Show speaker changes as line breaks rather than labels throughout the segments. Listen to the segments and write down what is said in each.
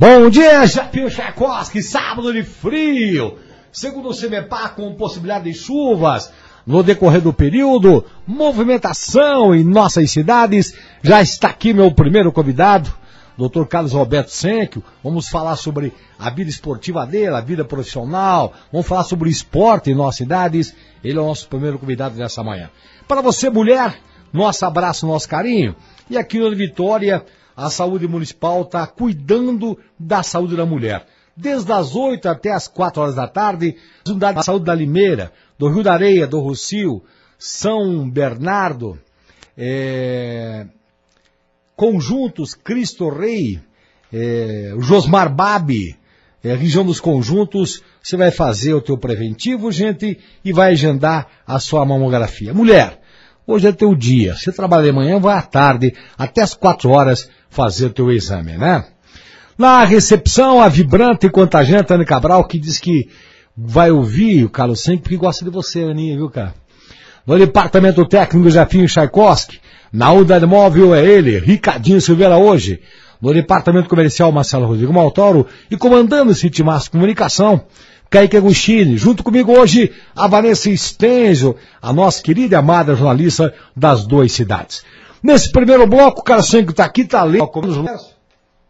Bom dia, Japinho Tchaikovsky, sábado de frio. Segundo o CEMEPAR, com possibilidade de chuvas no decorrer do período, movimentação em nossas cidades. Já está aqui meu primeiro convidado, Dr. Carlos Roberto Senkio. Vamos falar sobre a vida esportiva dele, a vida profissional. Vamos falar sobre esporte em nossas cidades. Ele é o nosso primeiro convidado dessa manhã. Para você, mulher, nosso abraço, nosso carinho. E aqui no Vitória, a saúde municipal está cuidando da saúde da mulher. Desde as 8 até as 4 horas da tarde, as unidades de saúde da Limeira, do Rio da Areia, do Rocio, São Bernardo, é, Conjuntos Cristo Rei, é, Josmar Babi, é, região dos conjuntos, você vai fazer o teu preventivo, gente, e vai agendar a sua mamografia. Mulher, hoje é teu dia. Você trabalha de manhã, vai à tarde, até as quatro horas, fazer teu exame, né? Na recepção, a vibrante e contagiante Ana Cabral, que diz que vai ouvir o Carlos Senck porque gosta de você, Aninha, viu, cara? No departamento técnico, Jafinho Tchaikovsky. Na unidade móvel é ele, Ricardinho Silveira hoje. No departamento comercial, Marcelo Rodrigo Maltoro. E comandando esse timaço comunicação, Kaique Agostini. Junto comigo hoje, a Vanessa Stenzo, a nossa querida e amada jornalista das duas cidades. Nesse primeiro bloco, o cara sempre está aqui, está lendo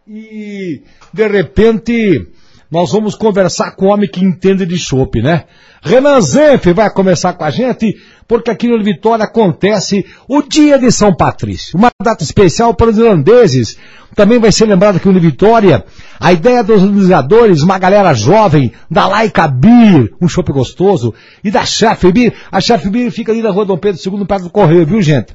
e de repente nós vamos conversar com um homem que entende de chopp, né? Renan Zenf vai começar com a gente, porque aqui no Vitória acontece o Dia de São Patrício, uma data especial para os irlandeses. Também vai ser lembrado aqui no Vitória a ideia dos organizadores, uma galera jovem, da Laica Beer, um chopp gostoso, e da Chef Beer. A Chef Beer fica ali na rua Dom Pedro II, perto do Correio, viu gente?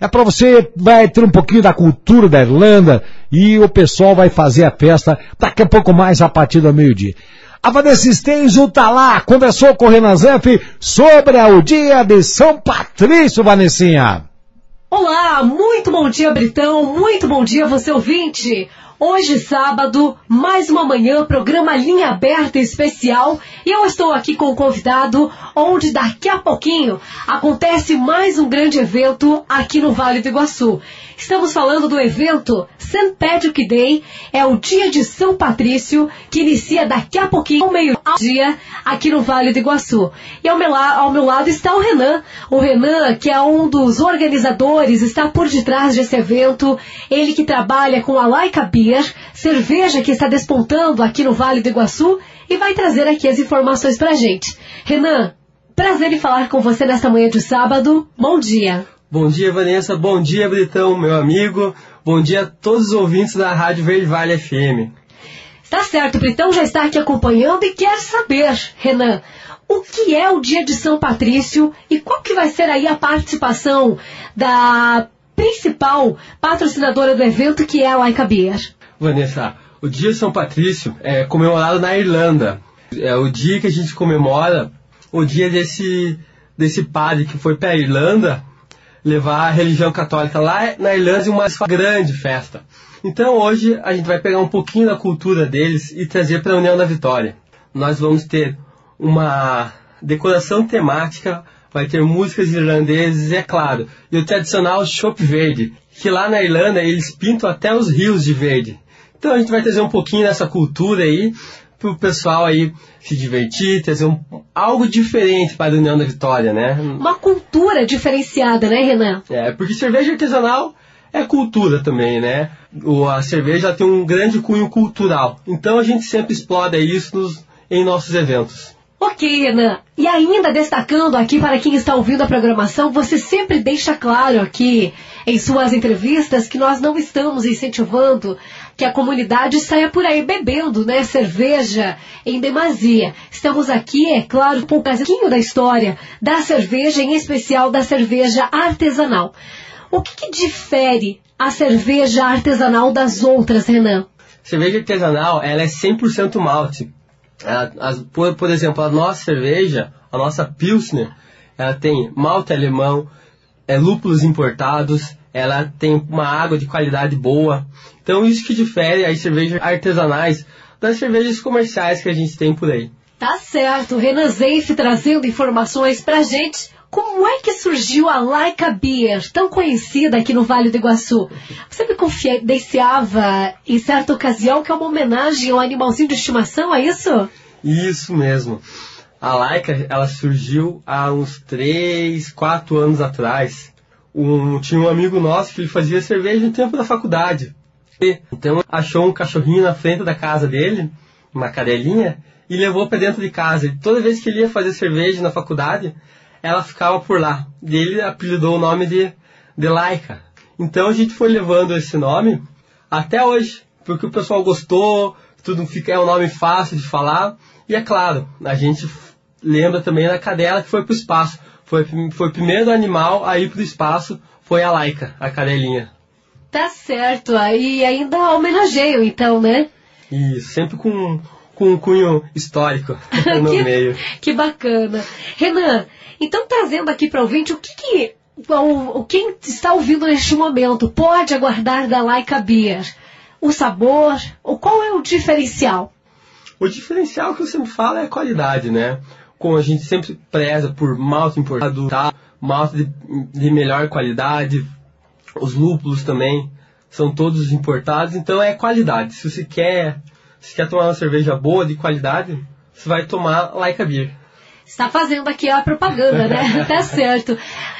É para você, vai ter um pouquinho da cultura da Irlanda e o pessoal vai fazer a festa daqui a pouco mais a partir do meio-dia. A Vanessa Stenzo tá lá, conversou com o Renan Zanf sobre o dia de São Patrício, Vanessinha.
Olá, muito bom dia, Britão, muito bom dia, você ouvinte. Hoje, sábado, mais uma manhã, programa Linha Aberta especial. E eu estou aqui com o convidado, onde daqui a pouquinho acontece mais um grande evento aqui no Vale do Iguaçu. Estamos falando do evento St. Patrick Day, é o dia de São Patrício, que inicia daqui a pouquinho, ao meio-dia, aqui no Vale do Iguaçu. E ao meu, ao meu lado está o Renan. O Renan, que é um dos organizadores, está por detrás desse evento. Ele que trabalha com a Laika Cerveja que está despontando aqui no Vale do Iguaçu, e vai trazer aqui as informações pra gente. Renan, prazer em falar com você nesta manhã de sábado. Bom dia.
Bom dia, Vanessa. Bom dia, Britão, meu amigo. Bom dia a todos os ouvintes da Rádio Verde Vale FM.
Tá certo, Britão já está aqui acompanhando e quer saber, Renan, o que é o dia de São Patrício e qual que vai ser aí a participação da principal patrocinadora do evento, que é a Laika Beer.
Vanessa, o dia São Patrício é comemorado na Irlanda. É o dia que a gente comemora o dia desse, desse padre que foi para a Irlanda levar a religião católica lá na Irlanda em uma grande festa. Então hoje a gente vai pegar um pouquinho da cultura deles e trazer para a União da Vitória. Nós vamos ter uma decoração temática, vai ter músicas irlandesas, é claro, e o tradicional chopp verde, que lá na Irlanda eles pintam até os rios de verde. Então a gente vai trazer um pouquinho dessa cultura aí para o pessoal aí se divertir, trazer um, algo diferente para a União da Vitória, né?
Uma cultura diferenciada, né, Renan?
É, porque cerveja artesanal é cultura também, né? O, a cerveja tem um grande cunho cultural. Então a gente sempre explora isso nos, em nossos eventos.
Ok, Renan. E ainda destacando aqui para quem está ouvindo a programação, você sempre deixa claro aqui em suas entrevistas que nós não estamos incentivando que a comunidade saia por aí bebendo, né, cerveja em demasia. Estamos aqui, é claro, um pouquinho da história da cerveja, em especial da cerveja artesanal. O que, que difere a cerveja artesanal das outras, Renan?
Cerveja artesanal, ela é 100% malte. Por, por exemplo, a nossa cerveja, a nossa Pilsner, ela tem malte alemão, é, lúpulos importados, ela tem uma água de qualidade boa. Então isso que difere as cervejas artesanais das cervejas comerciais que a gente tem por aí.
Tá certo, Renan Zeif trazendo informações pra gente Como é que surgiu a Laika Beer, tão conhecida aqui no Vale do Iguaçu? Você me confidenciava em certa ocasião que é uma homenagem ao animalzinho de estimação, é isso?
Isso mesmo. A Laika, ela surgiu há uns 3, 4 anos atrás. Um, tinha um amigo nosso que ele fazia cerveja no tempo da faculdade. Então achou um cachorrinho na frente da casa dele, uma cadelinha, e levou para dentro de casa. E toda vez que ele ia fazer cerveja na faculdade, ela ficava por lá. E ele apelidou o nome de, de Laika. Então a gente foi levando esse nome até hoje, porque o pessoal gostou, tudo fica, é um nome fácil de falar. E é claro, a gente lembra também da cadela que foi para o espaço. Foi, foi o primeiro animal a ir para o espaço, foi a Laika, a cadelinha.
Tá certo, aí ainda homenageio então, né?
Isso, sempre com, com um cunho histórico no
que,
meio.
Que bacana. Renan, então trazendo aqui para o ouvinte, o que, que o, o, quem está ouvindo neste momento pode aguardar da Laika Beer? O sabor, ou qual é o diferencial?
O diferencial que eu sempre falo é a qualidade, né? Como a gente sempre preza por malte importado, tá? malte de, de melhor qualidade, os lúpulos também são todos importados, então é qualidade. Se você quer, se quer tomar uma cerveja boa, de qualidade, você vai tomar Laika Beer.
Está fazendo aqui a propaganda, né? tá certo.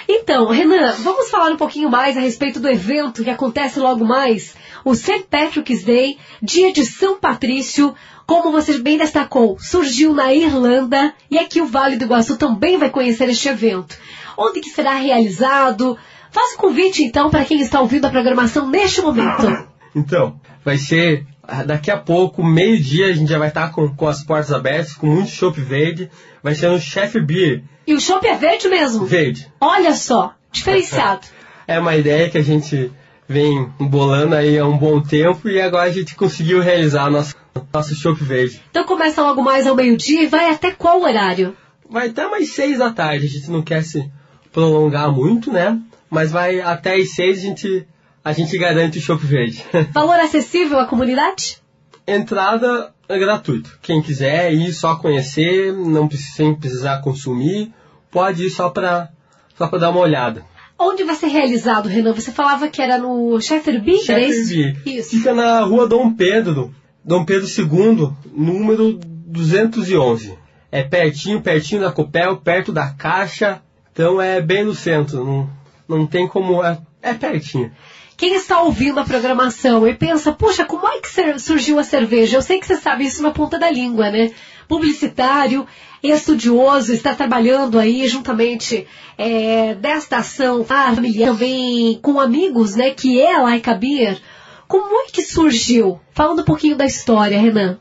Então, Renan, vamos falar um pouquinho mais a respeito do evento que acontece logo mais. O St. Patrick's Day, dia de São Patrício, como você bem destacou, surgiu na Irlanda e aqui o Vale do Iguaçu também vai conhecer este evento. Onde que será realizado? Faça o convite, então, para quem está ouvindo a programação neste momento.
Então, vai ser daqui a pouco, meio-dia, a gente já vai estar com, com as portas abertas, com muito chopp verde. Vai ser no Chef Beer.
E o chopp é verde mesmo?
Verde.
Olha só, diferenciado.
é uma ideia que a gente vem bolando aí há um bom tempo e agora a gente conseguiu realizar nosso, nosso chopp verde.
Então começa logo mais ao meio-dia e vai até qual horário?
Vai até mais seis da tarde, a gente não quer se prolongar muito, né? Mas vai até as seis a gente, a gente garante o chopp verde.
Valor acessível à comunidade?
Entrada é gratuito. Quem quiser ir só conhecer, não sem precisar consumir, pode ir só para só para dar uma olhada.
Onde vai ser realizado, Renan? Você falava que era no Shefferby?
Shefferby. Isso. Fica na rua Dom Pedro, Dom Pedro II, número 211. É pertinho, pertinho da Copel, perto da Caixa. Então é bem no centro. Não, não tem como. É, é pertinho.
Quem está ouvindo a programação e pensa, puxa, como é que surgiu a cerveja? Eu sei que você sabe isso na ponta da língua, né? Publicitário, estudioso, está trabalhando aí juntamente é, desta ação familiar também com amigos, né? Que é a Laika Beer. Como é que surgiu? Falando um pouquinho da história, Renan.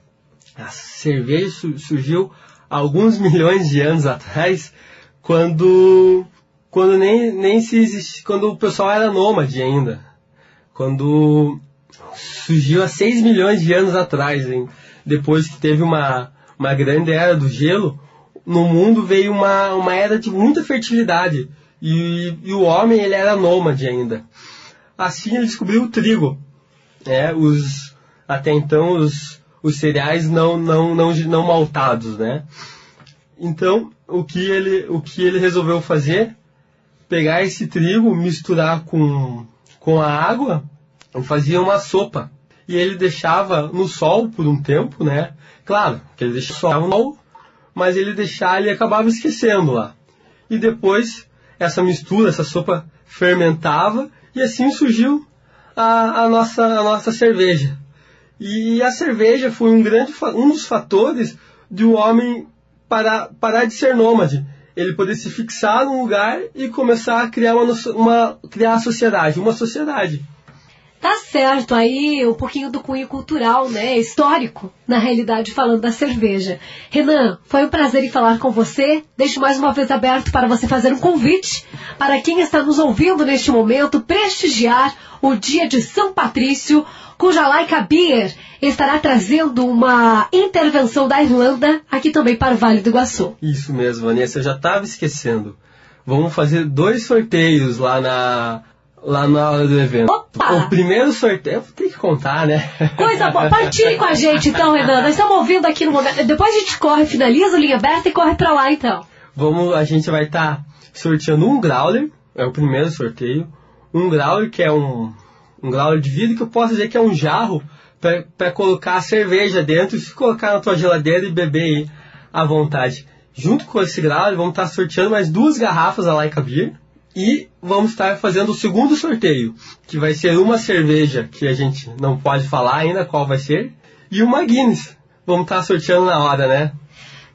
A cerveja surgiu alguns milhões de anos atrás, quando quando nem, nem se quando o pessoal era nômade ainda quando surgiu há 6 milhões de anos atrás, hein? depois que teve uma, uma grande era do gelo, no mundo veio uma, uma era de muita fertilidade. E, e o homem ele era nômade ainda. Assim ele descobriu o trigo. Né? Os, até então os, os cereais não, não, não, não maltados. Né? Então o que, ele, o que ele resolveu fazer? Pegar esse trigo, misturar com com a água, fazia uma sopa. E ele deixava no sol por um tempo, né? Claro, que ele deixava sol, mas ele deixava e acabava esquecendo lá. E depois, essa mistura, essa sopa fermentava e assim surgiu a, a, nossa, a nossa cerveja. E a cerveja foi um, grande, um dos fatores de o um homem parar, parar de ser nômade ele poder se fixar num lugar e começar a criar uma, uma criar a sociedade, uma sociedade.
Tá certo, aí um pouquinho do cunho cultural, né, histórico, na realidade, falando da cerveja. Renan, foi um prazer em falar com você. Deixo mais uma vez aberto para você fazer um convite para quem está nos ouvindo neste momento prestigiar o dia de São Patrício, cuja Laika Beer estará trazendo uma intervenção da Irlanda aqui também para o Vale do Iguaçu.
Isso mesmo, Vanessa, eu já estava esquecendo. Vamos fazer dois sorteios lá na lá na hora do evento.
Opa!
O primeiro sorteio, tem que contar, né?
Coisa boa. Partilhe com a gente então, Renan. Nós estamos ouvindo aqui no momento. Depois a gente corre, finaliza o linha aberta e corre para lá então.
Vamos, a gente vai estar tá sorteando um growler, é o primeiro sorteio, um growler que é um, um growler de vidro que eu posso dizer que é um jarro para colocar a cerveja dentro e colocar na tua geladeira e beber aí à vontade. Junto com esse growler, vamos estar sorteando mais duas garrafas da Laika Beer e vamos estar fazendo o segundo sorteio, que vai ser uma cerveja que a gente não pode falar ainda qual vai ser, e uma Guinness. Vamos estar sorteando na hora, né?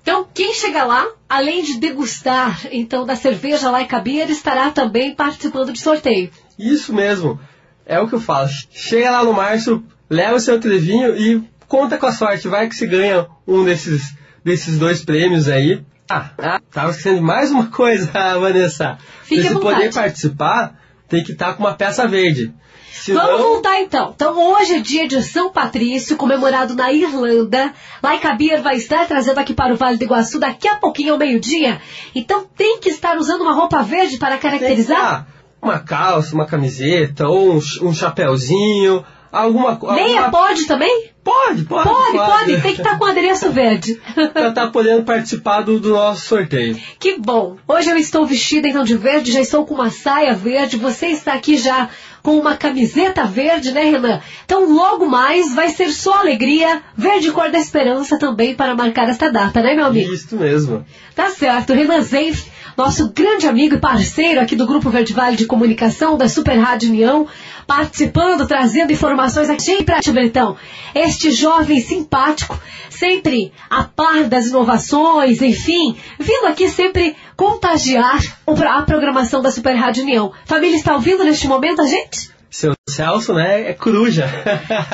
Então, quem chegar lá, além de degustar então da cerveja Laika Beer, estará também participando de sorteio.
Isso mesmo. É o que eu falo. Chega lá no março, leva o seu trevinho e conta com a sorte. Vai que se ganha um desses, desses dois prêmios aí. Ah, ah tava esquecendo de mais uma coisa, Vanessa.
Fique
Pra você poder participar, tem que estar tá com uma peça verde.
Senão... Vamos voltar então. Então hoje é dia de São Patrício, comemorado na Irlanda. Laika Beer vai estar trazendo aqui para o Vale do Iguaçu daqui a pouquinho ao meio-dia. Então tem que estar usando uma roupa verde para caracterizar?
Uma calça, uma camiseta, ou um, um chapéuzinho, alguma coisa.
Meia pode também?
Pode, pode.
Pode, pode. pode. Tem que estar tá com adereço verde.
pra estar tá podendo participar do, do, nosso sorteio.
Que bom. Hoje eu estou vestida então de verde, já estou com uma saia verde. Você está aqui já com uma camiseta verde, né, Renan? Então logo mais vai ser só alegria, verde cor da esperança também para marcar esta data, né, meu amigo?
Isso mesmo.
Tá certo. Renan Zenf nosso grande amigo e parceiro aqui do Grupo Verde Vale de Comunicação, da Super Rádio União, participando, trazendo informações aqui para Bretão. Este jovem simpático, sempre a par das inovações, enfim, vindo aqui sempre contagiar a programação da Super Rádio União. Família está ouvindo neste momento a gente?
Seu Celso, né, é coruja.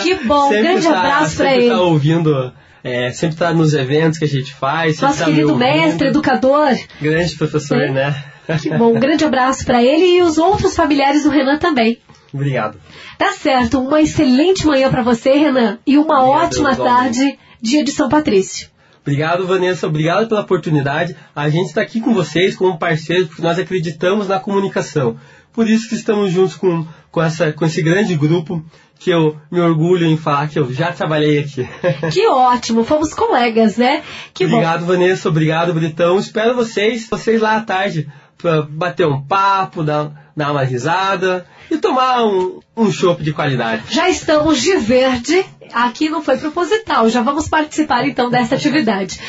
Que bom, grande tá, abraço para ele.
Tá ouvindo é, sempre está nos eventos que a gente faz.
Nosso
tá
querido mestre, educador.
Grande professor, né?
Que bom, um grande abraço para ele e os outros familiares do Renan também.
Obrigado.
Tá certo, uma excelente manhã para você, Renan, e uma Obrigado, ótima tarde, dia de São Patrício.
Obrigado, Vanessa. Obrigado pela oportunidade. A gente está aqui com vocês como parceiros porque nós acreditamos na comunicação. Por isso que estamos juntos com, com, essa, com esse grande grupo que eu me orgulho em falar que eu já trabalhei aqui.
Que ótimo, fomos colegas, né?
Que obrigado, bom. Vanessa, obrigado, Britão. Espero vocês, vocês lá à tarde, para bater um papo, dar, dar uma risada e tomar um, um chopp de qualidade.
Já estamos de verde. Aqui não foi proposital, já vamos participar então dessa atividade.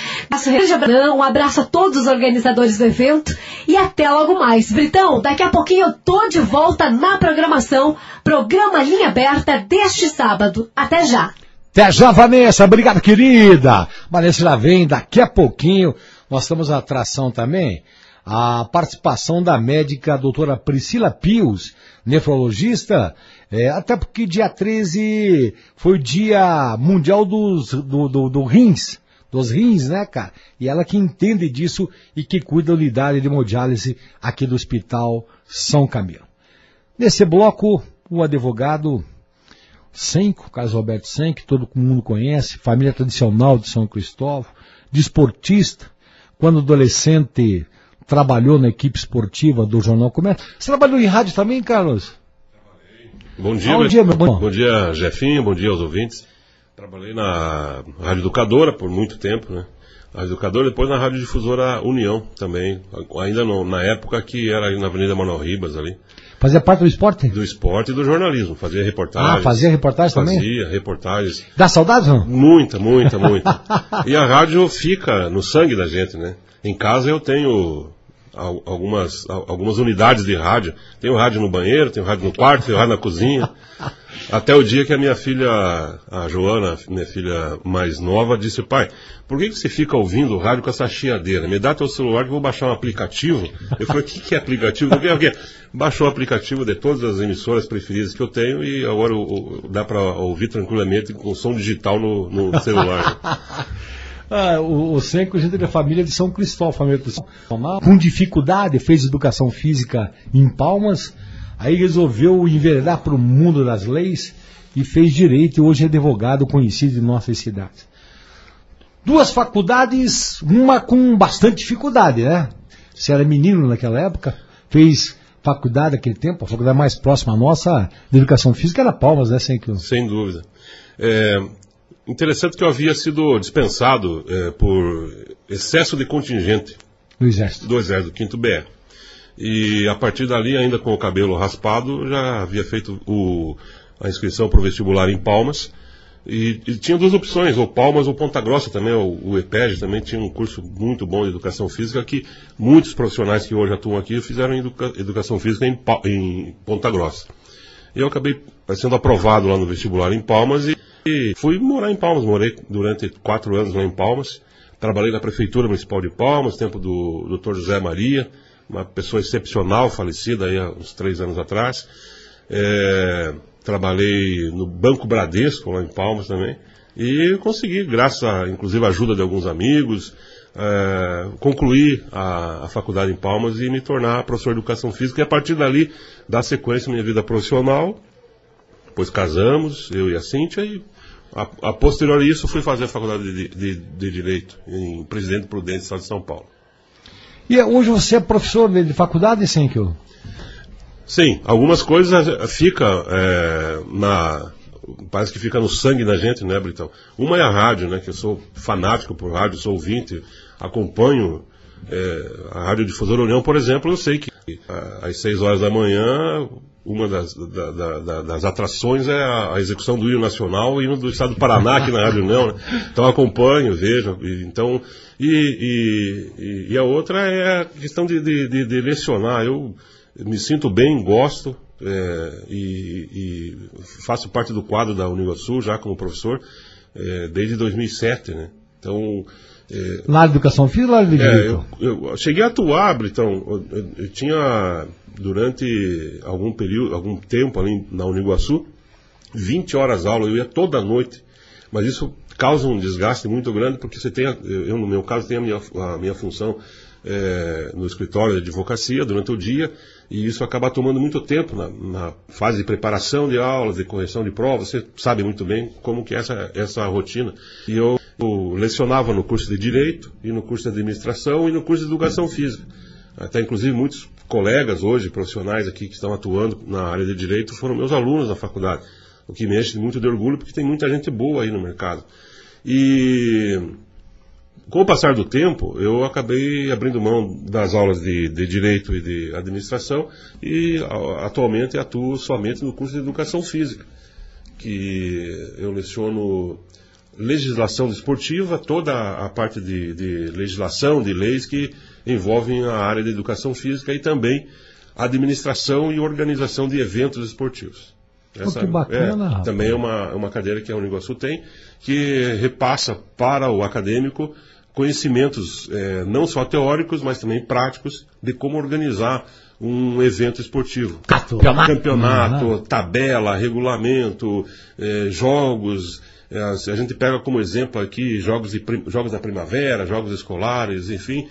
Um abraço a todos os organizadores do evento e até logo mais. Britão, daqui a pouquinho eu tô de volta na programação, programa Linha Aberta deste sábado. Até já!
Até já, Vanessa. Obrigado, querida. Vanessa já vem daqui a pouquinho. Nós temos a atração também a participação da médica doutora Priscila Pius, nefrologista, é, até porque dia 13 foi o dia mundial dos, do, do, do rins, dos rins, né, cara? E ela que entende disso e que cuida da unidade de hemodiálise aqui do Hospital São Camilo. Nesse bloco, o advogado Senco, Carlos Roberto Senco, que todo mundo conhece, família tradicional de São Cristóvão, desportista, quando adolescente trabalhou na equipe esportiva do Jornal Comércio. Você trabalhou em rádio também, Carlos?
Bom dia, bom dia, bom. bom dia, Jefinho, bom dia aos ouvintes. Trabalhei na Rádio Educadora por muito tempo, né? Rádio Educadora, depois na Rádio Difusora União também, ainda no, na época que era na Avenida Manuel Ribas ali.
Fazia parte do esporte?
Do esporte e do jornalismo. Fazia reportagens.
Ah, fazia reportagens também?
Fazia reportagens.
Dá saudades, não?
Muita, muita, muita. e a rádio fica no sangue da gente, né? Em casa eu tenho algumas, algumas unidades de rádio. Tem o rádio no banheiro, tem o rádio no quarto, tem o rádio na cozinha. Até o dia que a minha filha, a Joana, minha filha mais nova, disse, pai, por que, que você fica ouvindo o rádio com essa chiadeira? Me dá teu celular que eu vou baixar um aplicativo. Eu falei, o que, que é aplicativo? Eu falei, Baixou o aplicativo de todas as emissoras preferidas que eu tenho e agora dá para ouvir tranquilamente com som digital no, no celular.
Ah, o, o Senco, da família de São Cristóvão, família de São com dificuldade, fez educação física em Palmas, aí resolveu enveredar para o mundo das leis e fez direito e hoje é advogado conhecido em nossas cidades. Duas faculdades, uma com bastante dificuldade, né? Você era menino naquela época, fez faculdade naquele tempo, a faculdade mais próxima à nossa de educação física era Palmas, né?
Sem, Sem dúvida. É, Interessante que eu havia sido dispensado é, por excesso de contingente
do Exército,
do Exército, do 5 BE. E a partir dali, ainda com o cabelo raspado, já havia feito o, a inscrição para o vestibular em Palmas. E, e, tinha duas opções, ou Palmas ou Ponta Grossa também, o, o EPEG também tinha um curso muito bom de educação física que muitos profissionais que hoje atuam aqui fizeram educa, educação física em, em, Ponta Grossa. E eu acabei sendo aprovado lá no vestibular em Palmas e, e fui morar em Palmas, morei durante quatro anos lá em Palmas, trabalhei na Prefeitura Municipal de Palmas, tempo do Dr. José Maria, uma pessoa excepcional, falecida aí há uns três anos atrás. É, trabalhei no Banco Bradesco, lá em Palmas também, e consegui, graças a, inclusive, a ajuda de alguns amigos, é, concluir a, a, faculdade em Palmas e me tornar professor de educação física, e a partir dali, dar sequência à minha vida profissional, depois casamos, eu e a Cíntia, e a, a posterior a isso fui fazer a faculdade de, de, de Direito, em Presidente Prudente, Estado de São Paulo.
E hoje você é professor de, de faculdade, Senkio?
Sim, algumas coisas fica é, na. Parece que fica no sangue da gente, né, Britão? Uma é a rádio, né? Que eu sou fanático por rádio, sou ouvinte, acompanho é, a Rádio Difusora União, por exemplo, eu sei que às 6 horas da manhã, uma das, da, da, das atrações é a, a, execução do hino nacional, hino do estado do Paraná aqui na Rádio União, né? Então acompanho, vejo, e, então, e, e, e, a outra é a questão de, de, de, de lecionar. Eu, me sinto bem, gosto é, e, e, faço parte do quadro da Uniguaçu já como professor é, desde 2007, né? Então
é, na educação física ou na de
é, eu, eu, cheguei a atuar, Britão. Eu, eu, tinha durante algum período, algum tempo ali na Uniguaçu, 20 horas aula, eu ia toda noite. Mas isso causa um desgaste muito grande, porque você tem, eu no meu caso tenho a minha, a minha função é, no escritório de advocacia durante o dia, e isso acaba tomando muito tempo na, na, fase de preparação de aulas, de correção de provas. Você sabe muito bem como que é essa, essa rotina. E eu, eu lecionava no curso de Direito, e no curso de Administração, e no curso de Educação Física. Até inclusive muitos colegas hoje, profissionais aqui que estão atuando na área de Direito, foram meus alunos na faculdade. O que me enche muito de orgulho, porque tem muita gente boa aí no mercado. E com o passar do tempo, eu acabei abrindo mão das aulas de, de direito e de administração e atualmente atuo somente no curso de educação física, que eu leciono legislação desportiva, toda a parte de, de legislação, de leis que envolvem a área de educação física e também administração e organização de eventos esportivos.
Essa, oh, que bacana.
É, também é uma, uma cadeira que a Uniguaçu tem, que repassa para o acadêmico conhecimentos é, não só teóricos, mas também práticos de como organizar um evento esportivo.
Campeonato,
Campeonato uhum. tabela, regulamento, é, jogos. É, a gente pega como exemplo aqui jogos, de, jogos da primavera, jogos escolares, enfim,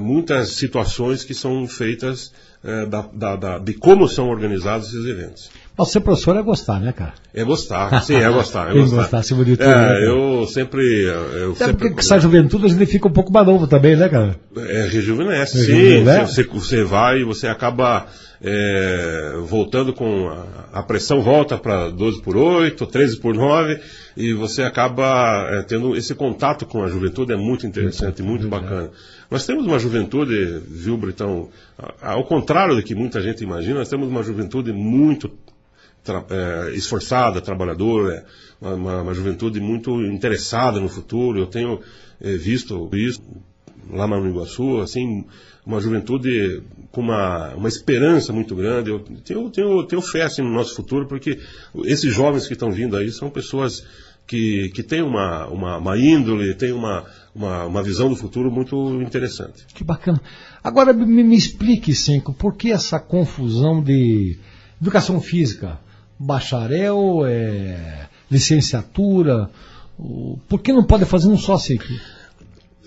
muitas situações que são feitas é, da, da, da, de como são organizados esses eventos.
Mas ser professor é gostar, né, cara?
É gostar, sim, é gostar. É
gostar, gostar acima de tudo.
É, né, eu sempre. Eu
Até
sempre...
porque essa juventude a gente fica um pouco mais novo também, né, cara?
É, rejuvenesce, rejuvenesce. sim. Você, você vai e você acaba é, voltando com. A, a pressão volta para 12 por 8, 13 por 9, e você acaba é, tendo esse contato com a juventude, é muito interessante, muito bacana. Nós temos uma juventude, viu, Britão, ao contrário do que muita gente imagina, nós temos uma juventude muito tra é, esforçada, trabalhadora, uma, uma, uma, juventude muito interessada no futuro. Eu tenho é, visto isso lá no Iguaçu, assim, uma juventude com uma, uma esperança muito grande. Eu tenho, tenho, tenho fé assim, no nosso futuro, porque esses jovens que estão vindo aí são pessoas que, que têm uma, uma, uma índole, têm uma, uma, uma visão do futuro muito interessante.
Que bacana. Agora me, me explique, Cinco, por que essa confusão de educação física? bacharel, é, licenciatura? Por que não pode fazer um só ciclo?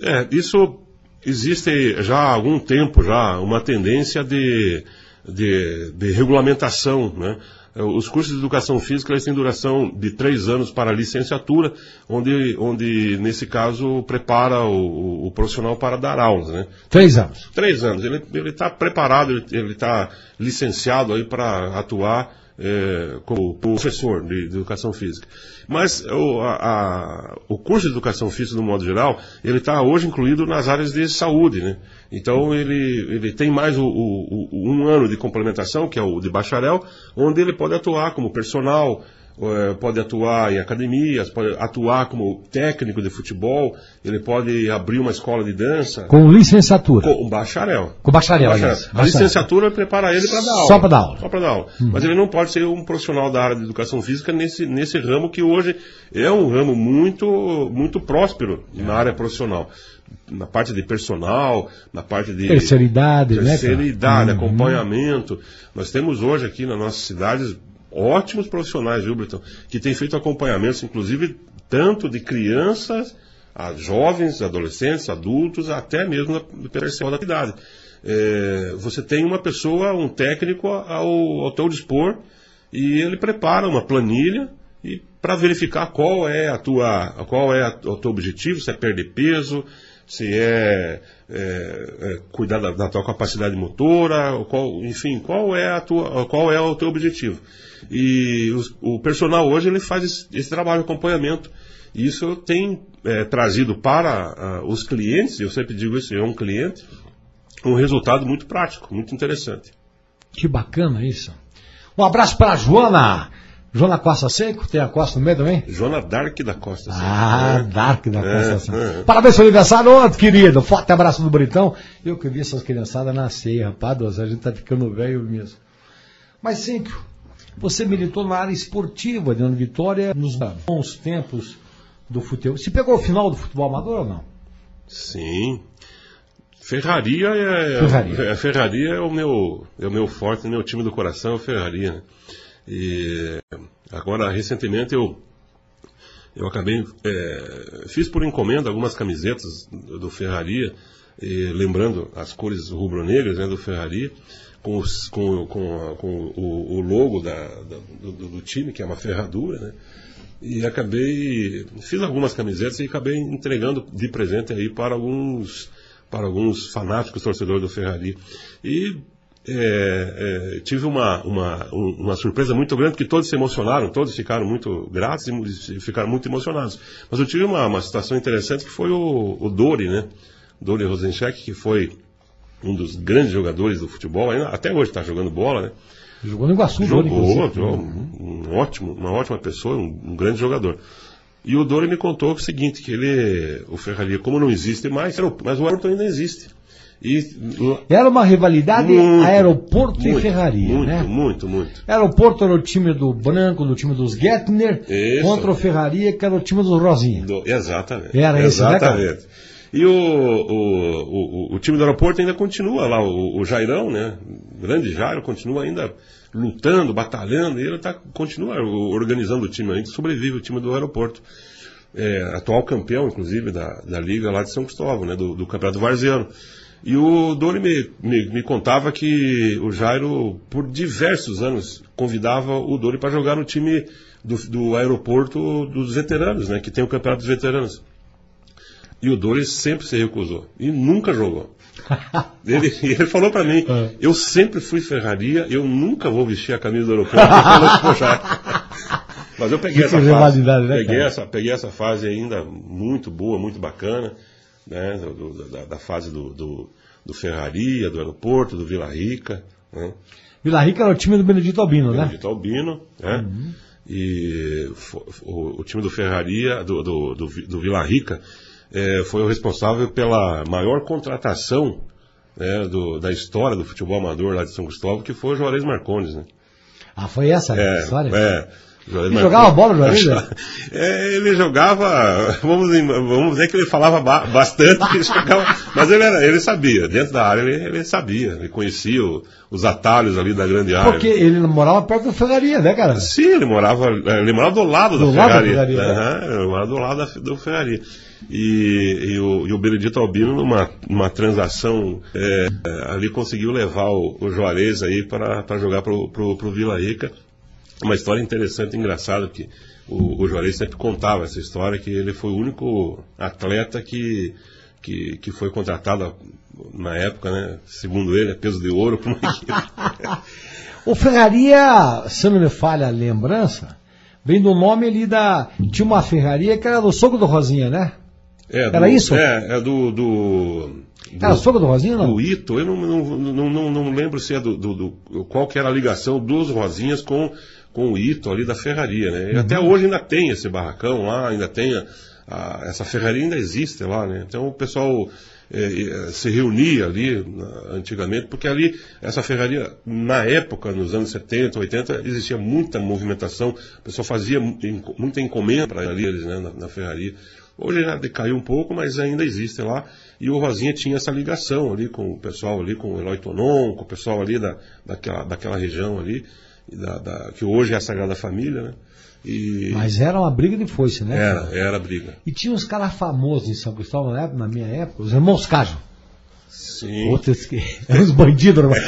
É, isso existe já há algum tempo já uma tendência de, de, de regulamentação, né? Os cursos de educação física eles têm duração de três anos para licenciatura, onde, onde nesse caso prepara o, o profissional para dar aulas, né?
Três anos.
Três anos. Ele está preparado, ele está licenciado aí para atuar é, como professor de, de, educação física. Mas o, a, a, o curso de educação física, no modo geral, ele está hoje incluído nas áreas de saúde, né? Então ele, ele tem mais o, o, um ano de complementação, que é o de bacharel, onde ele pode atuar como personal, pode atuar em academias, pode atuar como técnico de futebol, ele pode abrir uma escola de dança.
Com licenciatura.
Com bacharel.
Com bacharel,
bacharel. A licenciatura prepara ele para dar aula.
Só para dar aula.
Só para dar aula. Mas ele não pode ser um profissional da área de educação física nesse, nesse ramo que hoje é um ramo muito, muito próspero é. na área profissional na parte de personal, na parte de
terceira idade,
terceira né, idade, uhum. acompanhamento. Nós temos hoje aqui nas nossas cidades ótimos profissionais, viu, Britão? Que têm feito acompanhamentos, inclusive, tanto de crianças, a jovens, adolescentes, adultos, até mesmo na terceira idade. É, você tem uma pessoa, um técnico ao, ao teu dispor e ele prepara uma planilha e para verificar qual é a tua, qual é a, o teu objetivo, se é perder peso, se é, é, é cuidar da, da, tua capacidade motora, qual, enfim, qual é, a tua, qual é o teu objetivo. E o, personal hoje ele faz esse, esse, trabalho de acompanhamento. Isso tem é, trazido para uh, os clientes, eu sempre digo isso, é um cliente, um resultado muito prático, muito interessante.
Que bacana isso. Um abraço para a Joana. Joana Costa Seco, tem a Costa no meio também?
Joana Dark da Costa
Seco. Ah, é. Dark da Costa é, Seco. É. Parabéns pelo aniversário ontem, querido. Forte abraço do Britão. Eu que vi essas criançadas nascer, rapaz, a gente tá ficando velho mesmo. Mas, Cinco, você militou na área esportiva de Vitória nos bons tempos do futebol. Você pegou o final do futebol amador ou não?
Sim. Ferraria é, Ferraria. É, Ferraria é o meu é o meu forte, meu time do coração é o Ferraria. Né? E agora recentemente eu eu acabei é, fiz por encomenda algumas camisetas do Ferraria, e, lembrando as cores rubro-negras né, do Ferraria com, os, com, com, com o, o, logo da, da, do, do, time, que é uma ferradura, né? E acabei, fiz algumas camisetas e acabei entregando de presente aí para alguns, para alguns fanáticos torcedores do Ferrari. E é, é, tive uma, uma, uma surpresa muito grande, porque todos se emocionaram, todos ficaram muito gratos e ficaram muito emocionados. Mas eu tive uma, uma situação interessante que foi o, o Dori, né? Dori Rosencheck, que foi um dos grandes jogadores do futebol, ainda, até hoje está jogando bola, né?
Jogou no Iguaçu,
Jogou, jogou um, um, ótimo, uma ótima pessoa, um, um, grande jogador. E o Dori me contou o seguinte, que ele, o Ferraria, como não existe mais, mas o aeroporto ainda existe.
E, era uma rivalidade muito, aeroporto muito, e ferraria,
muito,
né?
Muito, muito.
Aeroporto era o time do Branco, do time dos Gettner, Isso. contra o Ferraria, que era o time dos Rosinha.
Do, exatamente.
Era
exatamente. esse, né, e o, o, o, o, time do aeroporto ainda continua lá, o, o Jairão, né? O grande Jairo continua ainda lutando, batalhando, e ele tá, continua organizando o time ainda, sobrevive o time do aeroporto. É, atual campeão, inclusive, da, da liga lá de São Cristóvão, né? Do, do campeonato varziano. E o Dori me, me, me, contava que o Jairo, por diversos anos, convidava o Dori para jogar no time do, do aeroporto dos veteranos, né? Que tem o campeonato dos veteranos. E o Doris sempre se recusou. E nunca jogou. ele, ele falou para mim, é. eu sempre fui ferraria, eu nunca vou vestir a camisa do aeroporto. Mas eu peguei essa fase. Né, peguei, essa, peguei essa fase ainda muito boa, muito bacana, né? Do, da, da, fase do, do, do, Ferraria, do aeroporto, do Vila Rica. Né?
Vila Rica era o time do Benedito Albino,
Benedito né? Benedito Albino, né? Uhum. E o, o, time do Ferraria, do, do, do, do Vila Rica, é, foi o responsável pela maior contratação né, do, da história do futebol amador lá de São Cristóvão, que foi o Juarez Marcondes, né?
Ah, foi essa
é,
a história?
É.
Ele jogava bola, Juarez?
É, ele jogava, vamos, vamos dizer que ele falava bastante, ele jogava, mas ele, era, ele sabia, dentro da área ele, ele sabia, ele conhecia o, os atalhos ali da grande área.
Porque ele morava perto da ferraria, né, cara?
Sim, ele morava, ele morava do lado do da ferraria. Lado da ferraria uhum, né? Ele morava do lado da, da ferraria. E, e, o, e o Benedito Albino, numa, numa transação, é, ali conseguiu levar o, o Juarez aí para jogar pro, pro Vila Rica. Uma história interessante e engraçada, porque o, o Juarez sempre contava essa história, que ele foi o único atleta que, que, que foi contratado na época, né? Segundo ele, é peso de ouro para uma equipe.
O Ferraria, se não me falha a lembrança, vem do nome ali da. Tinha uma ferraria que era do Soco do Rosinha, né?
É,
Era isso?
É, é do. do
Era o Soco do Rosinha, não?
do Ito, eu não, não, não, não, lembro se é do, do, do- qual que era a ligação dos Rosinhas com, com o Ito ali da ferraria, né? E até hoje ainda tem esse barracão lá, ainda tem a- a- essa ferraria ainda existe lá, né? Então o pessoal eh, eh, se reunia ali antigamente, porque ali essa ferraria, na época, nos anos 70, 80, existia muita movimentação, o pessoal fazia muita encomenda para ali eles, né, na, na ferraria. Hoje já decaiu um pouco, mas ainda existe lá. E o Rosinha tinha essa ligação ali com o pessoal ali, com o Eloy Tonon, com o pessoal ali da, daquela, daquela região ali, da, da- que hoje é a Sagrada Família, né? E
Mas era uma briga de foice, né?
era, era briga.
E tinha uns caras famosos em São Cristóvão na, época, na minha época, os irmãos Cajo.
Sim.
Outros que. Eram os bandidos, né?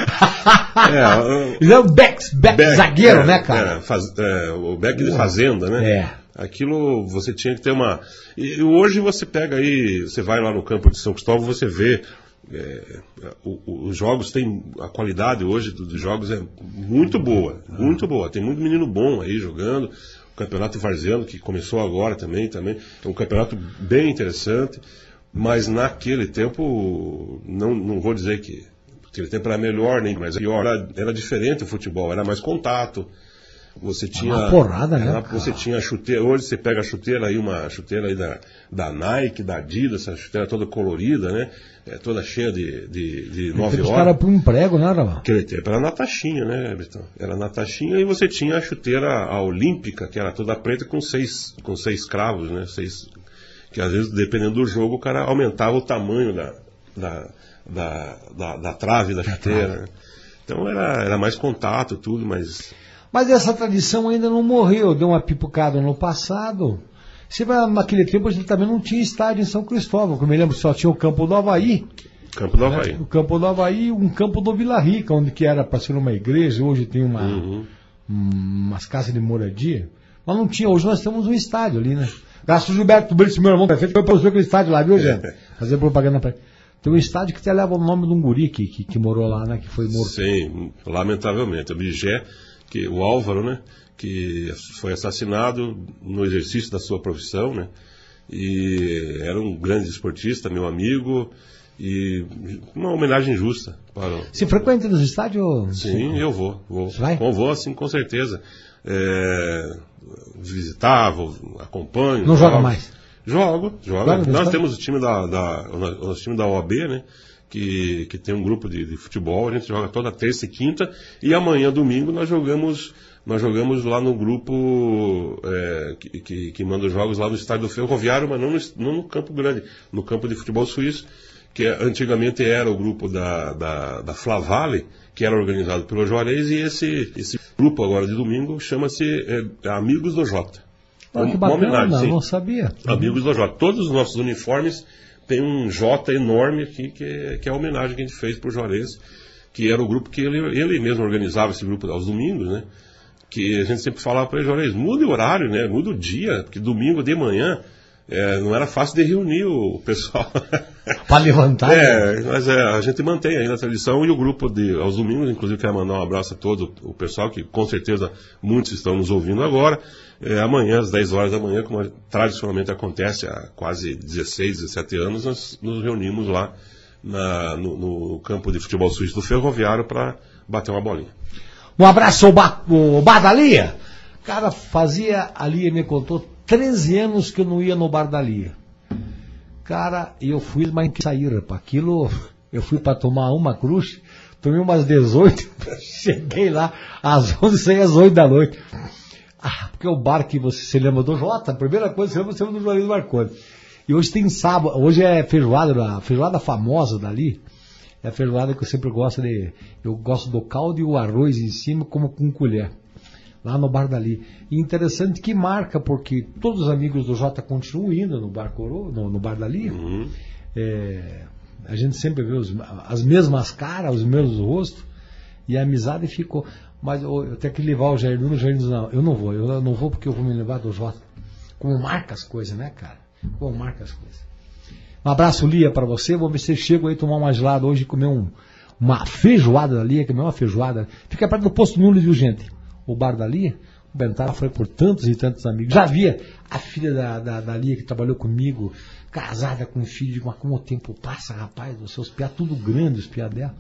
É,
Eles eram back, back,
Beck,
zagueiro,
é,
né, cara?
é, faz- é, o Beck de Fazenda, né?
É.
Aquilo você tinha que ter uma. E hoje você pega aí, você vai lá no campo de São Cristóvão, você vê. é, o- o- os jogos têm. A qualidade hoje do- dos jogos é muito boa. Muito boa. Tem muito menino bom aí jogando. O campeonato varziano, que começou agora também, também. É um campeonato bem interessante. Mas naquele tempo, não, não vou dizer que aquele tempo era melhor, nem mais pior. Era, era diferente o futebol, era mais contato. Você tinha.
uma porrada, né,
era-? Você tinha a chuteira. Hoje você pega a chuteira aí, uma chuteira aí da, da Nike, da Adidas, essa chuteira toda colorida, né? É, toda cheia de, de, de nove
Os
horas.
caras por um prego, né, Ramon?
Aquele tempo era na taxinha, né, Britão? Era na taxinha e você tinha a chuteira a olímpica, que era toda preta com seis, com seis cravos, né? Seis, que às vezes, dependendo do jogo, o cara aumentava o tamanho da, da, da, da, da trave da chuteira. né? Então era, era mais contato, tudo, mas.
Mas essa tradição ainda não morreu, deu uma pipucada no passado. Vai, naquele tempo a gente também não tinha estádio em São Cristóvão, eu me lembro só tinha o campo do Havaí,
Campo do Havaí.
o campo do Havaí e um campo do Vila Rica, onde que era para ser uma igreja, hoje tem uma,
Uhum.
um- umas casas de moradia. Mas não tinha, hoje nós temos um estádio ali, né? Graças ao Gilberto Brito, meu irmão, prefeito, foi para aquele estádio lá, viu, gente? Fazer propaganda para Tem um estádio que até leva o nome de um guri que, que, que morou lá, né? Que foi morto.
Sim, lamentavelmente. O Bigé, que, o Álvaro, né? Que foi assassinado no exercício da sua profissão, né? E era um grande esportista, meu amigo, e uma homenagem justa para o,
Se frequenta nos estádios?
Sim, eu vou. vou.
Você vai?
Vou, sim, com certeza. É, visitar, vou, acompanho.
Não joga mais?
Jogo, jogo.
Joga
Nós
estádio?
temos o time da, da, o nosso time da OAB, né? Que, que tem um grupo de, de futebol, a gente joga toda terça e quinta, e amanhã, domingo, nós jogamos, nós jogamos lá no grupo é, que, que, que manda os jogos lá no estádio do Ferroviário, mas não no, não no Campo Grande, no campo de futebol suíço, que é- antigamente era o grupo da, da, da Flavale, que era organizado pelo Juarez, e esse, esse grupo agora de domingo chama-se é, Amigos do Jota.
Ah, que
Uma
bacana,
homenagem, sim.
não sabia.
Amigos do Jota. Todos os nossos uniformes têm um J enorme aqui, que é, que é a homenagem que a gente fez pro Juarez, que era o grupo que ele, ele mesmo organizava esse grupo aos domingos, né? Que a gente sempre falava para ele, Juarez, muda o horário, né? Muda o dia, porque domingo de manhã é, não era fácil de reunir o pessoal.
Para levantar. né?
É, mas é, a gente mantém ainda a tradição e o grupo de aos domingos, inclusive quero mandar um abraço a todo o pessoal, que com certeza muitos estão nos ouvindo agora. É, amanhã, às 10 horas da manhã, como tradicionalmente acontece há quase 16, 17 anos, nós nos reunimos lá na- no, no campo de futebol suíço do Ferroviário para bater uma bolinha.
Um abraço ao, ba ao Bar da Lia. Cara, fazia, a Lia me contou, 13 anos que eu não ia no Bar da Lia. Cara, eu fui, mas que sair, rapaz. Aquilo, eu fui para tomar uma cruz, tomei umas 18, cheguei lá às 11, saí às 8 da noite. Ah, porque o bar que você se lembra do Jota, a primeira coisa que você lembra, você lembra do Juarez Marconi. E hoje tem sábado, hoje é feijoada, a feijoada famosa dali. É a feijoada que eu sempre gosto de. Eu gosto do caldo e o arroz em cima, como com colher. Lá no bar dali. E interessante que marca, porque todos os amigos do Jota continuam indo no bar Coro, no, no bar dali. É, a gente sempre vê os- as mesmas caras, os mesmos rostos, e a amizade ficou. Mas eu, eu tenho que levar o Jair Nunes, o Jair diz, não, eu não vou, eu não vou porque eu vou me levar do Jota. Como marca as coisas, né, cara? Como marca as coisas. Um abraço, Lia, para você. Vou ver se chego aí tomar uma gelada hoje e comer um, uma feijoada da Lia, é uma feijoada, fica perto do posto Nunes, viu gente? O bar da Lia, o Bentara foi por tantos e tantos amigos. Já havia a filha da, da, da Lia que trabalhou comigo, casada com um filho, mas como o tempo passa, rapaz, os seus piá tudo grande, os piá dela.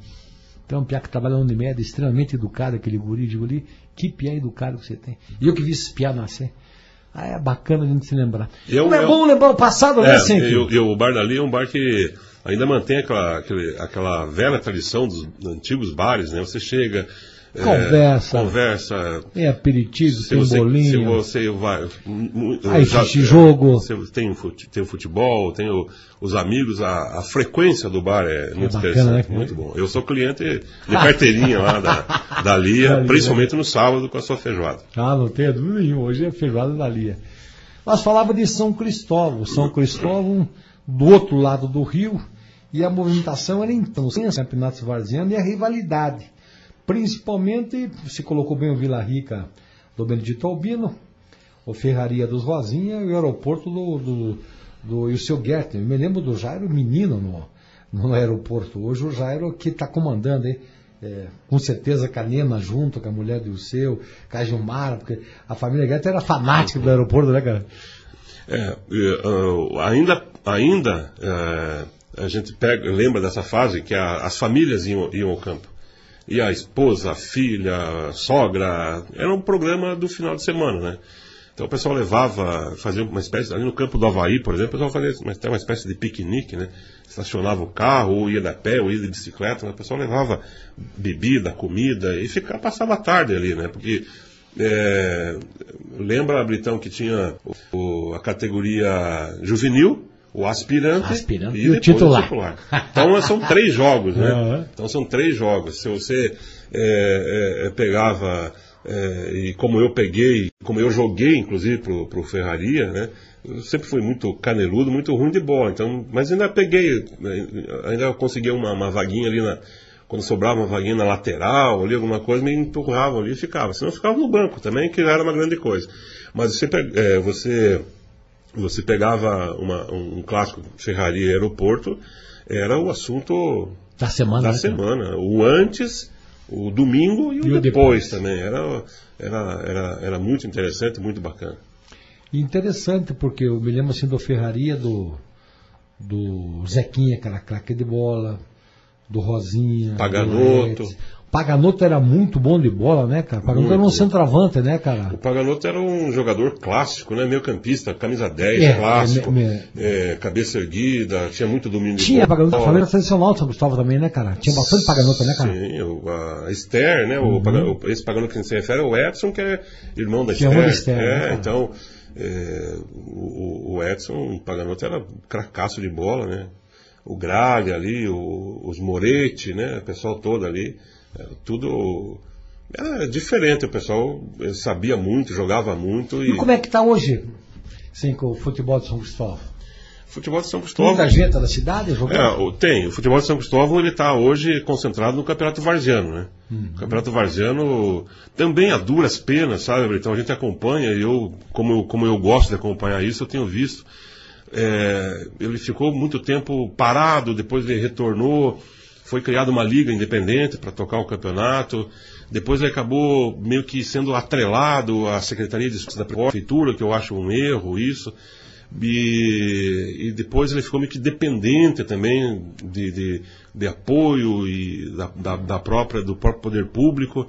Então, um piá que trabalha no Unimed, extremamente educado, aquele guri, digo ali, que piá educado que você tem. E eu que vi esse piá nascer. Ah, é bacana a gente se lembrar.
Eu-
Como é
eu-
bom lembrar o passado, né,
É,
sempre?
e, o- e o bar dali é um bar que ainda mantém aquela, aquele- aquela velha tradição dos antigos bares, né? Você chega. É,
Conversa.
conversa.
Tem aperitivo,
Se
tem
você, se
bolinho.
você vai.
Aí
já-
existe jogo.
tem, tem futebol, tem o- os amigos, a, a frequência do bar é muito
bacana,
interessante,
né?
muito bom. Eu sou cliente de carteirinha lá da, da Lia,
Da Lia.
principalmente no sábado com a sua feijoada.
Ah, não tenho dúvida nenhuma. Hoje é feijoada da Lia. Nós falava de São Cristóvão. São Cristóvão, do outro lado do rio, e a movimentação era então, sem os campeonatos varzianos e a rivalidade. Principalmente, se colocou bem o Vila Rica do Benedito Albino, o Ferraria dos Rosinha e o aeroporto do, do, do Ilseu Gertner. Me lembro do Jairo menino no, no aeroporto. Hoje o Jairo que está comandando, hein? É, com certeza com a junto, com a mulher do Ilseu, com Gilmar, porque a família Gertner era fanática do aeroporto, né, cara?
É, ah, ainda ainda eh, a gente pega, lembra dessa fase que a- as famílias iam, iam ao campo. E a esposa, a filha, a sogra, era um programa do final de semana, né? Então o pessoal levava, fazia uma espécie, ali no campo do Havaí, por exemplo, o pessoal fazia uma, uma espécie de piquenique, né? Estacionava o carro, ou ia da pé, ou ia de bicicleta, mas o pessoal levava bebida, comida, e ficava, passava a tarde ali, né? Porque é, lembra, Britão, que tinha o- a categoria juvenil, o aspirante,
Aspirante
e,
e o
depois
titular.
Então são três jogos, né?
Aham.
Então são três jogos. Se você é, é, é, pegava, é, e como eu peguei, como eu joguei, inclusive, pro, pro Ferraria, né? Eu sempre fui muito caneludo, muito ruim de bola. Então, mas ainda peguei, né, ainda consegui uma, uma vaguinha ali na. Quando sobrava uma vaguinha na lateral, ali alguma coisa, me empurravam ali e ficava. Senão eu ficava no banco também, que já era uma grande coisa. Mas você, é, você você pegava uma- um, clássico Ferrari aeroporto, era o assunto
Da semana.
da
né, cara?
semana. O antes, o domingo e o,
E o
depois,
depois.
também. Era, era, era, era muito interessante, muito bacana.
Interessante, porque eu me lembro assim do Ferraria, do, do Zequinha, aquela craque de bola, do Rosinha.
Paganoto.
do. Paganoto era muito bom de bola, né, cara? Paganoto
Muito
era um centroavante, né, cara?
O Paganoto era um jogador clássico, né? Meio campista, camisa 10,
É,
clássico,
é,
é, cabeça erguida, tinha muito domínio de
Tinha
bola.
Paganoto, a família tradicional de São Cristóvão também, né, cara? Tinha bastante Paganoto, né, cara? Uhum.
Sim, o, a Esther, né? O, Paga- o- esse Paganoto que a gente se refere é o Edson, que é irmão da
é
Esther.
Esther, né,
é,
cara?
então, é, o, o Edson, o Paganoto era cracaço de bola, né? O Gralha ali, o- os Moretti, né? O pessoal todo ali, tudo... Era diferente, o pessoal sabia muito, jogava muito e...
E como é que tá hoje, sim, com o futebol de São Cristóvão?
Futebol de São Cristóvão...
Muita gente da cidade jogando?
É, tem. O futebol de São Cristóvão ele está hoje concentrado no Campeonato Varziano, né?
Uhum.
O Campeonato Varziano também a duras penas, sabe? Então a gente acompanha e eu, como eu, como eu gosto de acompanhar isso, eu tenho visto. É, ele ficou muito tempo parado, depois ele retornou, foi criada uma liga independente para tocar o campeonato. Depois ele acabou meio que sendo atrelado à Secretaria de da Prefeitura, que eu acho um erro isso. E, e depois ele ficou meio que dependente também de, de, de apoio e da, da, da própria, do próprio poder público.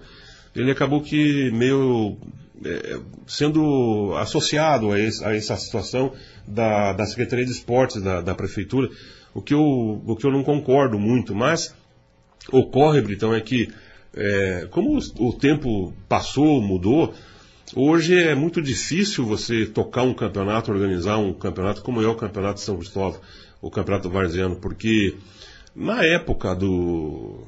Ele acabou que meio é, sendo associado a, esse- a essa situação da, da Secretaria de Esportes da, da Prefeitura, o que, eu, o que eu não concordo muito, mas ocorre, Britão, é que é, como o tempo passou, mudou, hoje é muito difícil você tocar um campeonato, organizar um campeonato como é o Campeonato de São Cristóvão, o Campeonato Varziano, porque na época do.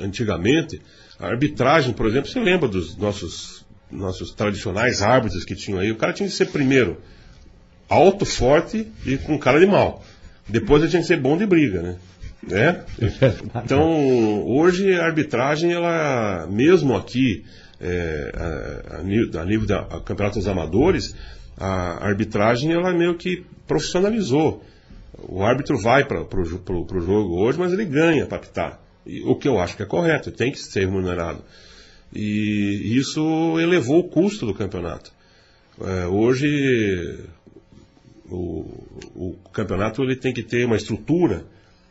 antigamente, a arbitragem, por exemplo, você lembra dos nossos, nossos tradicionais árbitros que tinham aí? O cara tinha que ser primeiro alto, forte e com cara de mal. Depois ele tinha que ser bom de briga, né? né? Então, hoje a arbitragem, ela, mesmo aqui, é, a, a nível da a campeonatos amadores, a arbitragem, ela meio que profissionalizou. O árbitro vai para o jogo hoje, mas ele ganha para apitar. E, o que eu acho que é correto, tem que ser remunerado. E isso elevou o custo do campeonato. É, hoje, o, o, campeonato ele tem que ter uma estrutura,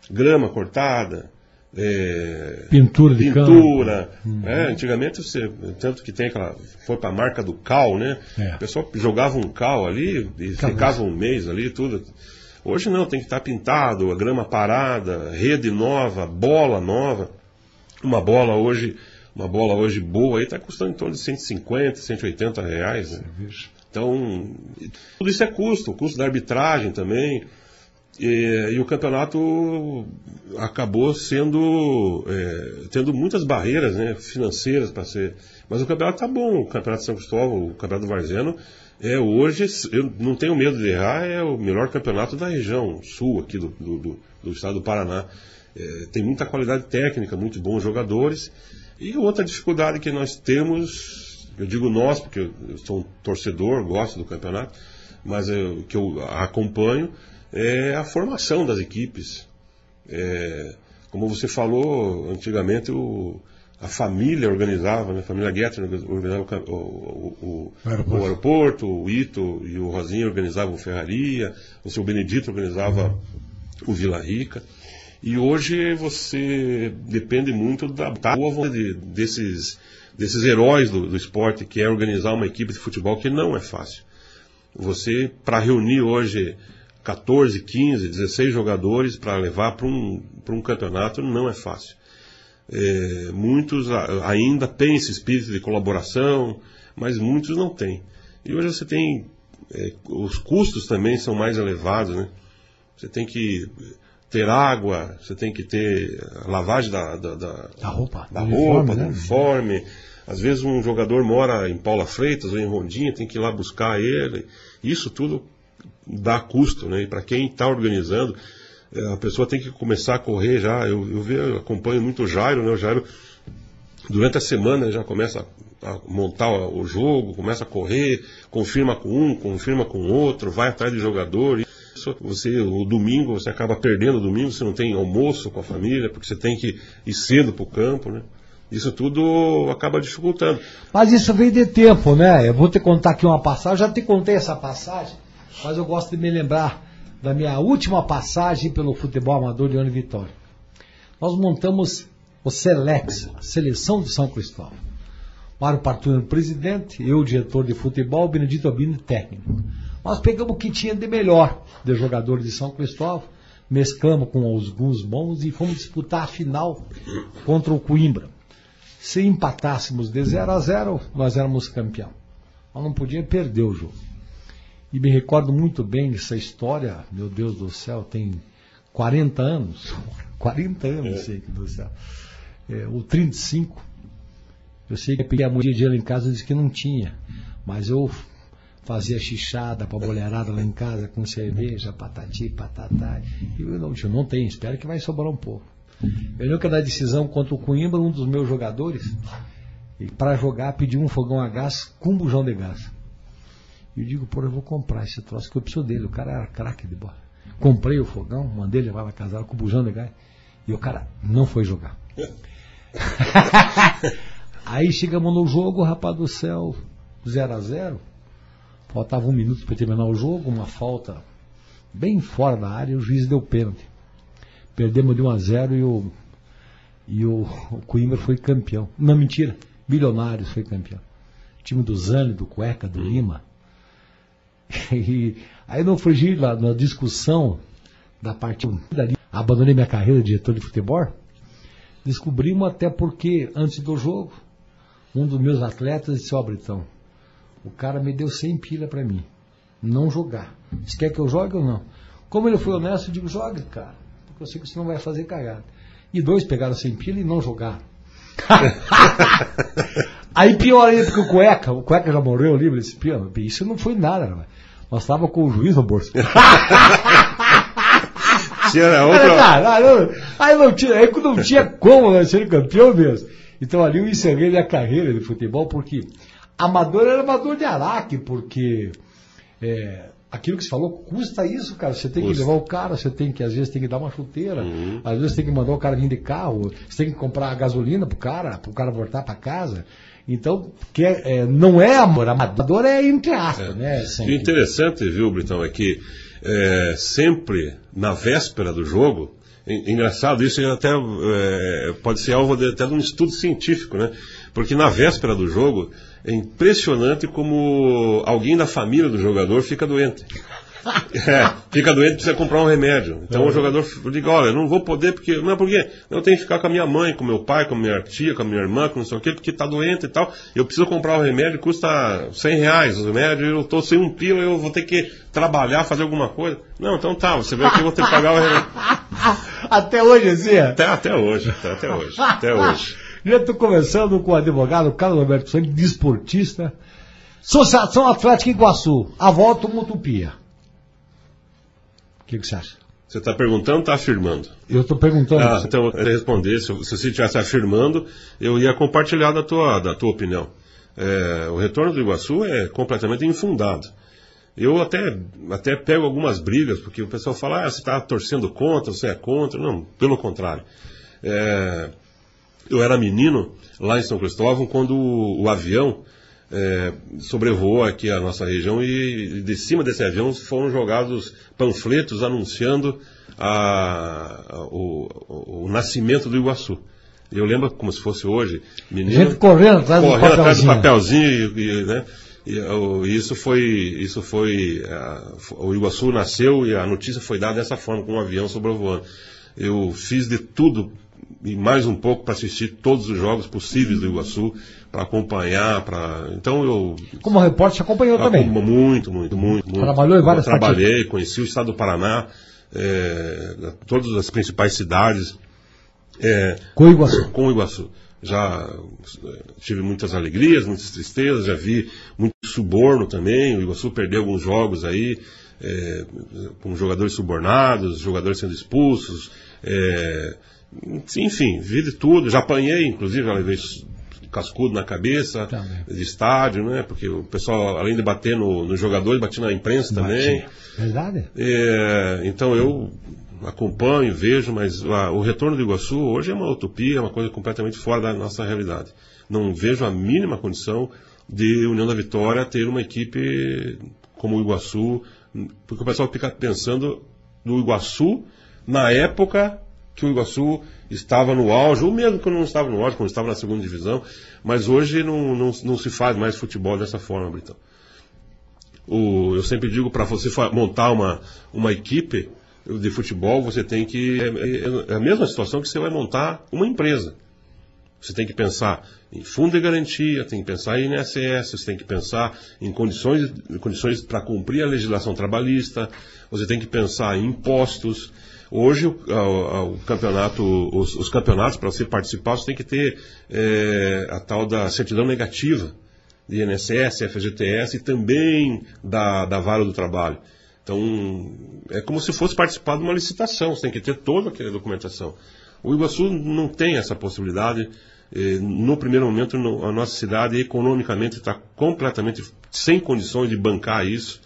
grama cortada, é,
pintura de
pintura. Uhum. É, antigamente, você, tanto que tem aquela. Foi para a marca do cal, né? É. O pessoal jogava um cal ali e ficava um mês ali, tudo. Hoje não, tem que estar tá pintado, a grama parada, rede nova, bola nova. Uma bola hoje, uma bola hoje boa aí está custando em torno de 150, 180 reais. Né? Então, tudo isso é custo, o custo da arbitragem também. E, e, o campeonato acabou sendo é, tendo muitas barreiras né, financeiras para ser. Mas o campeonato está bom, o campeonato de São Cristóvão, o campeonato do Varzeno, é hoje, eu não tenho medo de errar, é o melhor campeonato da região sul aqui do, do, do, do estado do Paraná. É, tem muita qualidade técnica, muito bons jogadores. E outra dificuldade que nós temos, eu digo nós, porque eu sou um torcedor, gosto do campeonato, mas eu, que eu acompanho, é a formação das equipes. É, como você falou, antigamente o, a família organizava, né? a família Guetter organizava o, o, o, aeroporto. o, aeroporto. o Ito e o Rosinha organizavam o Ferraria, o seu Benedito organizava o Vila Rica. E hoje você depende muito da boa vontade desses, desses heróis do, do esporte, que é organizar uma equipe de futebol que não é fácil. Você, para reunir hoje 14, 15, 16 jogadores para levar para um, um campeonato não é fácil. É, muitos ainda têm esse espírito de colaboração, mas muitos não têm. E hoje você tem. É, os custos também são mais elevados, né? Você tem que ter água, você tem que ter lavagem da, da, da,
da roupa,
da roupa, uniforme, né? uniforme. Às vezes um jogador mora em Paula Freitas ou em Rondinha, tem que ir lá buscar ele. Isso tudo dá custo, né? E para quem está organizando, é, a pessoa tem que começar a correr já. Eu, eu, vejo, eu acompanho muito o Jairo, né? O Jairo, durante a semana, já começa a montar o jogo, começa a correr, confirma com um, confirma com outro, vai atrás de jogador. Você, o domingo, você acaba perdendo o domingo, você não tem almoço com a família, porque você tem que ir cedo para o campo, né? Isso tudo acaba dificultando.
Mas isso vem de tempo, né? Eu vou te contar aqui uma passagem, já te contei essa passagem, mas eu gosto de me lembrar da minha última passagem pelo futebol amador de Ano Vitória. Nós montamos o Selex, a seleção de São Cristóvão. Mário Partuino, presidente, eu, diretor de futebol, Benedito Albino, técnico. Nós pegamos o que tinha de melhor de jogadores de São Cristóvão, mesclamos com alguns bons e fomos disputar a final contra o Coimbra. Se empatássemos de 0 a 0, nós éramos campeão. Nós não podíamos perder o jogo. E me recordo muito bem dessa história, meu Deus do céu, tem 40 anos. 40 anos, é. sei que do céu. É, o 35. Eu sei que eu peguei a mulher de lá em casa e disse que não tinha. Mas eu fazia xixada pra boleirada lá em casa com cerveja, patati, patatá. E eu não, eu não tenho, espero que vai sobrar um pouco. Eu lembro que na decisão contra o Coimbra, um dos meus jogadores, para jogar, pediu um fogão a gás com bujão de gás. E eu digo, pô, eu vou comprar esse troço, que eu preciso dele. O cara era craque de bola. Comprei o fogão, mandei levar na casa com o bujão de gás. E o cara não foi jogar. Aí chegamos no jogo, rapaz do céu, 0 a 0 Faltava um minuto para terminar o jogo, uma falta bem fora da área o juiz deu pênalti. Perdemos de 1 a 0 e o, e o, o Coimbra foi campeão. Não, mentira, Milionários foi campeão. O time do Zane, do Cueca, do Lima, E aí não fugi lá na discussão da parte dali, abandonei minha carreira de diretor de futebol. Descobrimos até porque, antes do jogo, um dos meus atletas disse, ó, oh, Britão, o cara me deu 100 pilha para mim. Não jogar. Você quer que eu jogue ou não? Como ele foi honesto, eu digo, jogue, cara. Porque eu sei que você não vai fazer cagada. E dois pegaram 100 pilha e não jogaram. Aí pior ainda, porque o cueca, o cueca já morreu ali, disse, isso não foi nada, né? Nós estávamos com o juiz no bolso.
Tinha outra...
aí, não tinha, aí não tinha como né, ser campeão mesmo. Então ali eu encerrei minha carreira de futebol, porque amador era amador de Araque, porque é, aquilo que você falou, custa isso, cara. Você tem
Custa.
que levar o cara, você tem que, às vezes, tem que dar uma chuteira,
Uhum.
às vezes tem que mandar o cara vir de carro, você tem que comprar gasolina pro cara, pro cara voltar pra casa. Então, que é, é, não é amor, amador é entre aspas, né?
E o interessante, viu, Britão, é que é, sempre na véspera do jogo, en- engraçado, isso é até é, pode ser alvo de, até de um estudo científico, né? Porque na véspera do jogo é impressionante como alguém da família do jogador fica doente. É, fica doente precisa comprar um remédio. Então o jogador liga, olha, eu não vou poder porque. Não, por quê? Eu tenho que ficar com a minha mãe, com meu pai, com a minha tia, com a minha irmã, com não sei o quê, porque tá doente e tal. Eu preciso comprar o remédio, custa 100 reais o remédio, eu tô sem um pila, eu vou ter que trabalhar, fazer alguma coisa. Não, então tá, você vê que eu vou ter que pagar o remédio.
Até hoje, assim, é.
Até, até hoje, até, até hoje, até hoje.
Já estou conversando com o advogado Carlos Alberto Santos, desportista. Associação Atlética Iguaçu. A volta uma utopia. O que, que você acha?
Você está perguntando, está afirmando.
Eu estou perguntando.
Ah, então, eu responder, se, se você estivesse afirmando, eu ia compartilhar da tua, da tua opinião. É, o retorno do Iguaçu é completamente infundado. Eu até, até pego algumas brigas, porque o pessoal fala, ah, você está torcendo contra, você é contra. Não, pelo contrário. É, eu era menino lá em São Cristóvão quando o, o avião é, sobrevoou aqui a nossa região e de cima desse avião foram jogados panfletos anunciando a- a- o, o- o nascimento do Iguaçu. Eu lembro como se fosse hoje, menino
Gente correndo atrás do
correndo atrás do
papelzinho.
papelzinho e, e, né? E, o- isso foi, isso foi, f- o Iguaçu nasceu e a notícia foi dada dessa forma, com um avião sobrevoando. Eu fiz de tudo e mais um pouco para assistir todos os jogos possíveis do Iguaçu, para acompanhar, para então eu
Como repórter, você acompanhou também.
Muito, muito, muito, muito.
Trabalhou em várias
Eu Trabalhei, conheci o estado do Paraná, eh, todas as principais cidades. eh,
Com o Iguaçu.
com o Iguaçu. Já eh, tive muitas alegrias, muitas tristezas, já vi muito suborno também. O Iguaçu perdeu alguns jogos aí, eh, com jogadores subornados, jogadores sendo expulsos. eh, enfim, vi de tudo. Já apanhei, inclusive, já levei cascudo na cabeça
Também.
de estádio, né? Porque o pessoal, além de bater no, no jogador, batia na imprensa também.
Batia. Verdade?
É, então eu acompanho, vejo, mas ah, o retorno do Iguaçu hoje é uma utopia, é uma coisa completamente fora da nossa realidade. Não vejo a mínima condição de União da Vitória ter uma equipe como o Iguaçu, porque o pessoal fica pensando no Iguaçu na época que o Iguaçu estava no auge, ou mesmo quando não estava no auge, quando estava na segunda divisão, mas hoje não, não, não se faz mais futebol dessa forma, Britão. O- eu sempre digo para você montar uma, uma equipe de futebol, você tem que. É, é- é a mesma situação que você vai montar uma empresa. Você tem que pensar em fundo de garantia, tem que pensar em INSS, você tem que pensar em condições, em condições para cumprir a legislação trabalhista, você tem que pensar em impostos. Hoje o, o campeonato, os, os campeonatos, para você participar, você tem que ter é, a tal da certidão negativa de INSS, FGTS e também da, da Vara do Trabalho. Então, é como se fosse participar de uma licitação, você tem que ter toda aquela documentação. O Iguaçu não tem essa possibilidade. eh, No primeiro momento, a nossa cidade economicamente está completamente sem condições de bancar isso.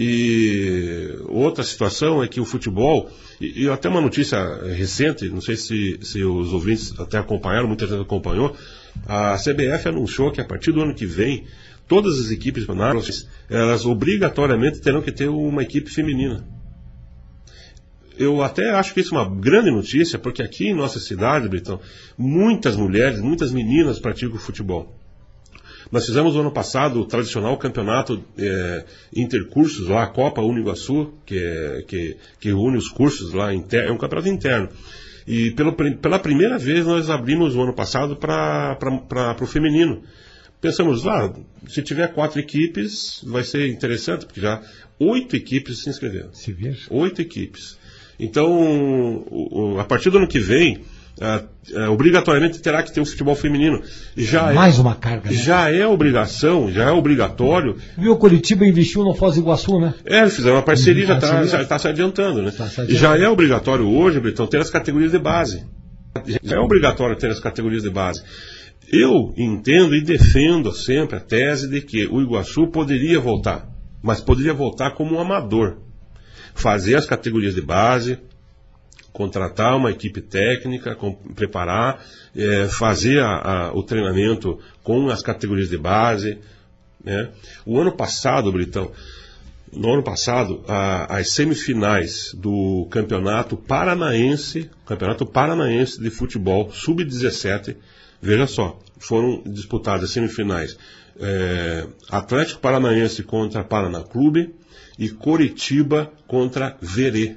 E outra situação é que o futebol, e, e até uma notícia recente, não sei se, se os ouvintes até acompanharam, muita gente acompanhou, a CBF anunciou que a partir do ano que vem, todas as equipes nacionais, elas obrigatoriamente terão que ter uma equipe feminina. Eu até acho que isso é uma grande notícia, porque aqui em nossa cidade, Britão, muitas mulheres, muitas meninas praticam futebol. Nós fizemos no ano passado o tradicional campeonato eh, intercursos lá, a Copa Uniguaçu, que, é, que, que une os cursos lá, é um campeonato interno. E prim- pela primeira vez nós abrimos o ano passado para o feminino. Pensamos, ah, se tiver quatro equipes, vai ser interessante, porque já oito equipes se inscreveram.
Se veja.
Oito equipes. Então, a partir do ano que vem, ah, ah, obrigatoriamente terá que ter o futebol feminino. Já
Mais
é,
uma carga. Né?
já é obrigação, já é obrigatório.
Viu, o Curitiba investiu no Foz do Iguaçu, né?
É, eles fizeram uma parceria, já está já tá se adiantando, né?
Tá se adiantando.
já é obrigatório hoje, Britão, ter as categorias de base. Já é obrigatório ter as categorias de base. Eu entendo e defendo sempre a tese de que o Iguaçu poderia voltar. mas poderia voltar como um amador. Fazer as categorias de base, contratar uma equipe técnica, com, preparar, é, fazer a, a, o treinamento com as categorias de base. Né? O ano passado, Britão, no ano passado, a, as semifinais do Campeonato Paranaense, Campeonato Paranaense de Futebol Sub-17, veja só, foram disputadas as semifinais é, Atlético Paranaense contra Paraná Clube e Coritiba contra Verê.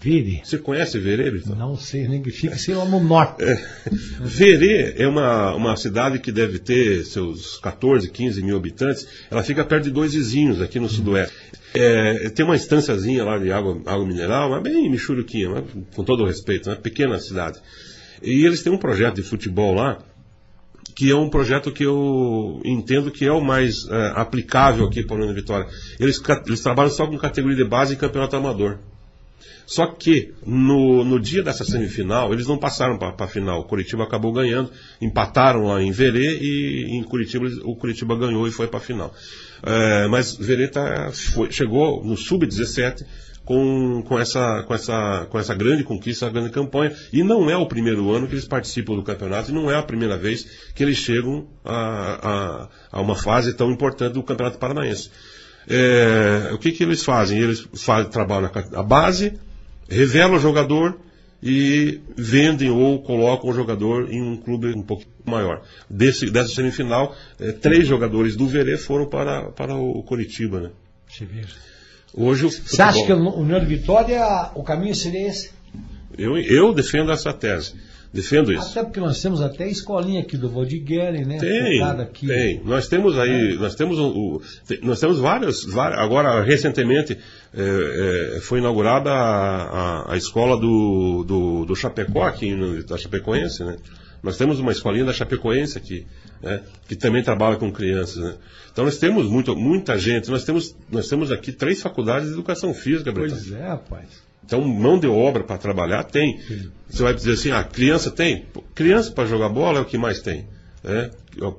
Verê.
Você conhece Verê, Vitor?
Não sei, nem que fica sei lá no norte.
É. Verê é uma, uma cidade que deve ter seus 14, 15 mil habitantes. Ela fica perto de dois vizinhos aqui no sudoeste. É, tem uma estânciazinha lá de água, água mineral, mas bem michuruquinha, mas, com todo o respeito, uma pequena cidade. E eles têm um projeto de futebol lá que é um projeto que eu entendo que é o mais é, aplicável aqui para a União Vitória. Eles, eles trabalham só com categoria de base e campeonato amador. Só que no, no dia dessa semifinal, eles não passaram para a final. O Curitiba acabou ganhando, empataram lá em Verê e em Curitiba o Curitiba ganhou e foi para a final. É, mas Verê tá, foi, chegou no sub-17 com, com, essa, com, essa, com essa grande conquista, essa grande campanha. E não é o primeiro ano que eles participam do campeonato, e não é a primeira vez que eles chegam a, a, a uma fase tão importante do Campeonato Paranaense. É, o que, que eles fazem? Eles fazem, trabalham na base, revelam o jogador e vendem ou colocam o jogador em um clube um pouco maior. Desse, dessa semifinal, é, três jogadores do Verê foram para, para o Curitiba. Né? Hoje o
Você acha que o União de Vitória, o caminho seria esse?
Eu, eu defendo essa tese. Defendo isso.
Até porque nós temos até a escolinha aqui do Valdigeri, né?
Tem,
aqui.
tem. Nós temos aí, é. nós temos o, nós temos várias, várias agora recentemente é, é, foi inaugurada a, a, a escola do, do, do, Chapecó aqui, no, da Chapecoense, né? Nós temos uma escolinha da Chapecoense aqui, né? que também trabalha com crianças, né? Então nós temos muito, muita gente, nós temos, nós temos aqui três faculdades de educação física,
Bretão. Pois é, rapaz.
Então, mão de obra para trabalhar tem. Você vai dizer assim, ah, criança tem? Criança para jogar bola é o que mais tem. Né?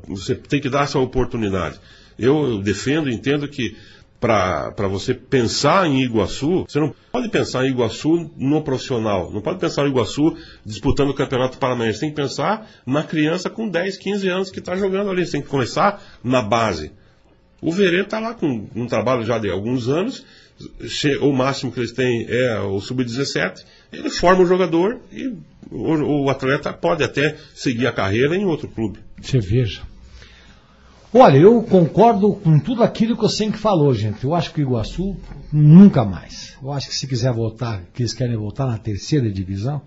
Você tem que dar essa oportunidade. Eu defendo, entendo que para você pensar em Iguaçu, você não pode pensar em Iguaçu no profissional, não pode pensar em Iguaçu disputando o Campeonato Paranaense, tem que pensar na criança com 10, 15 anos que está jogando ali, você tem que começar na base. O Verê está lá com um trabalho já de alguns anos, o máximo que eles têm é o sub-17, ele forma o jogador e o, o, atleta pode até seguir a carreira em outro clube.
Você veja. Olha, eu concordo com tudo aquilo que você sempre falou, gente. Eu acho que o Iguaçu nunca mais. Eu acho que se quiser voltar, que eles querem voltar na terceira divisão,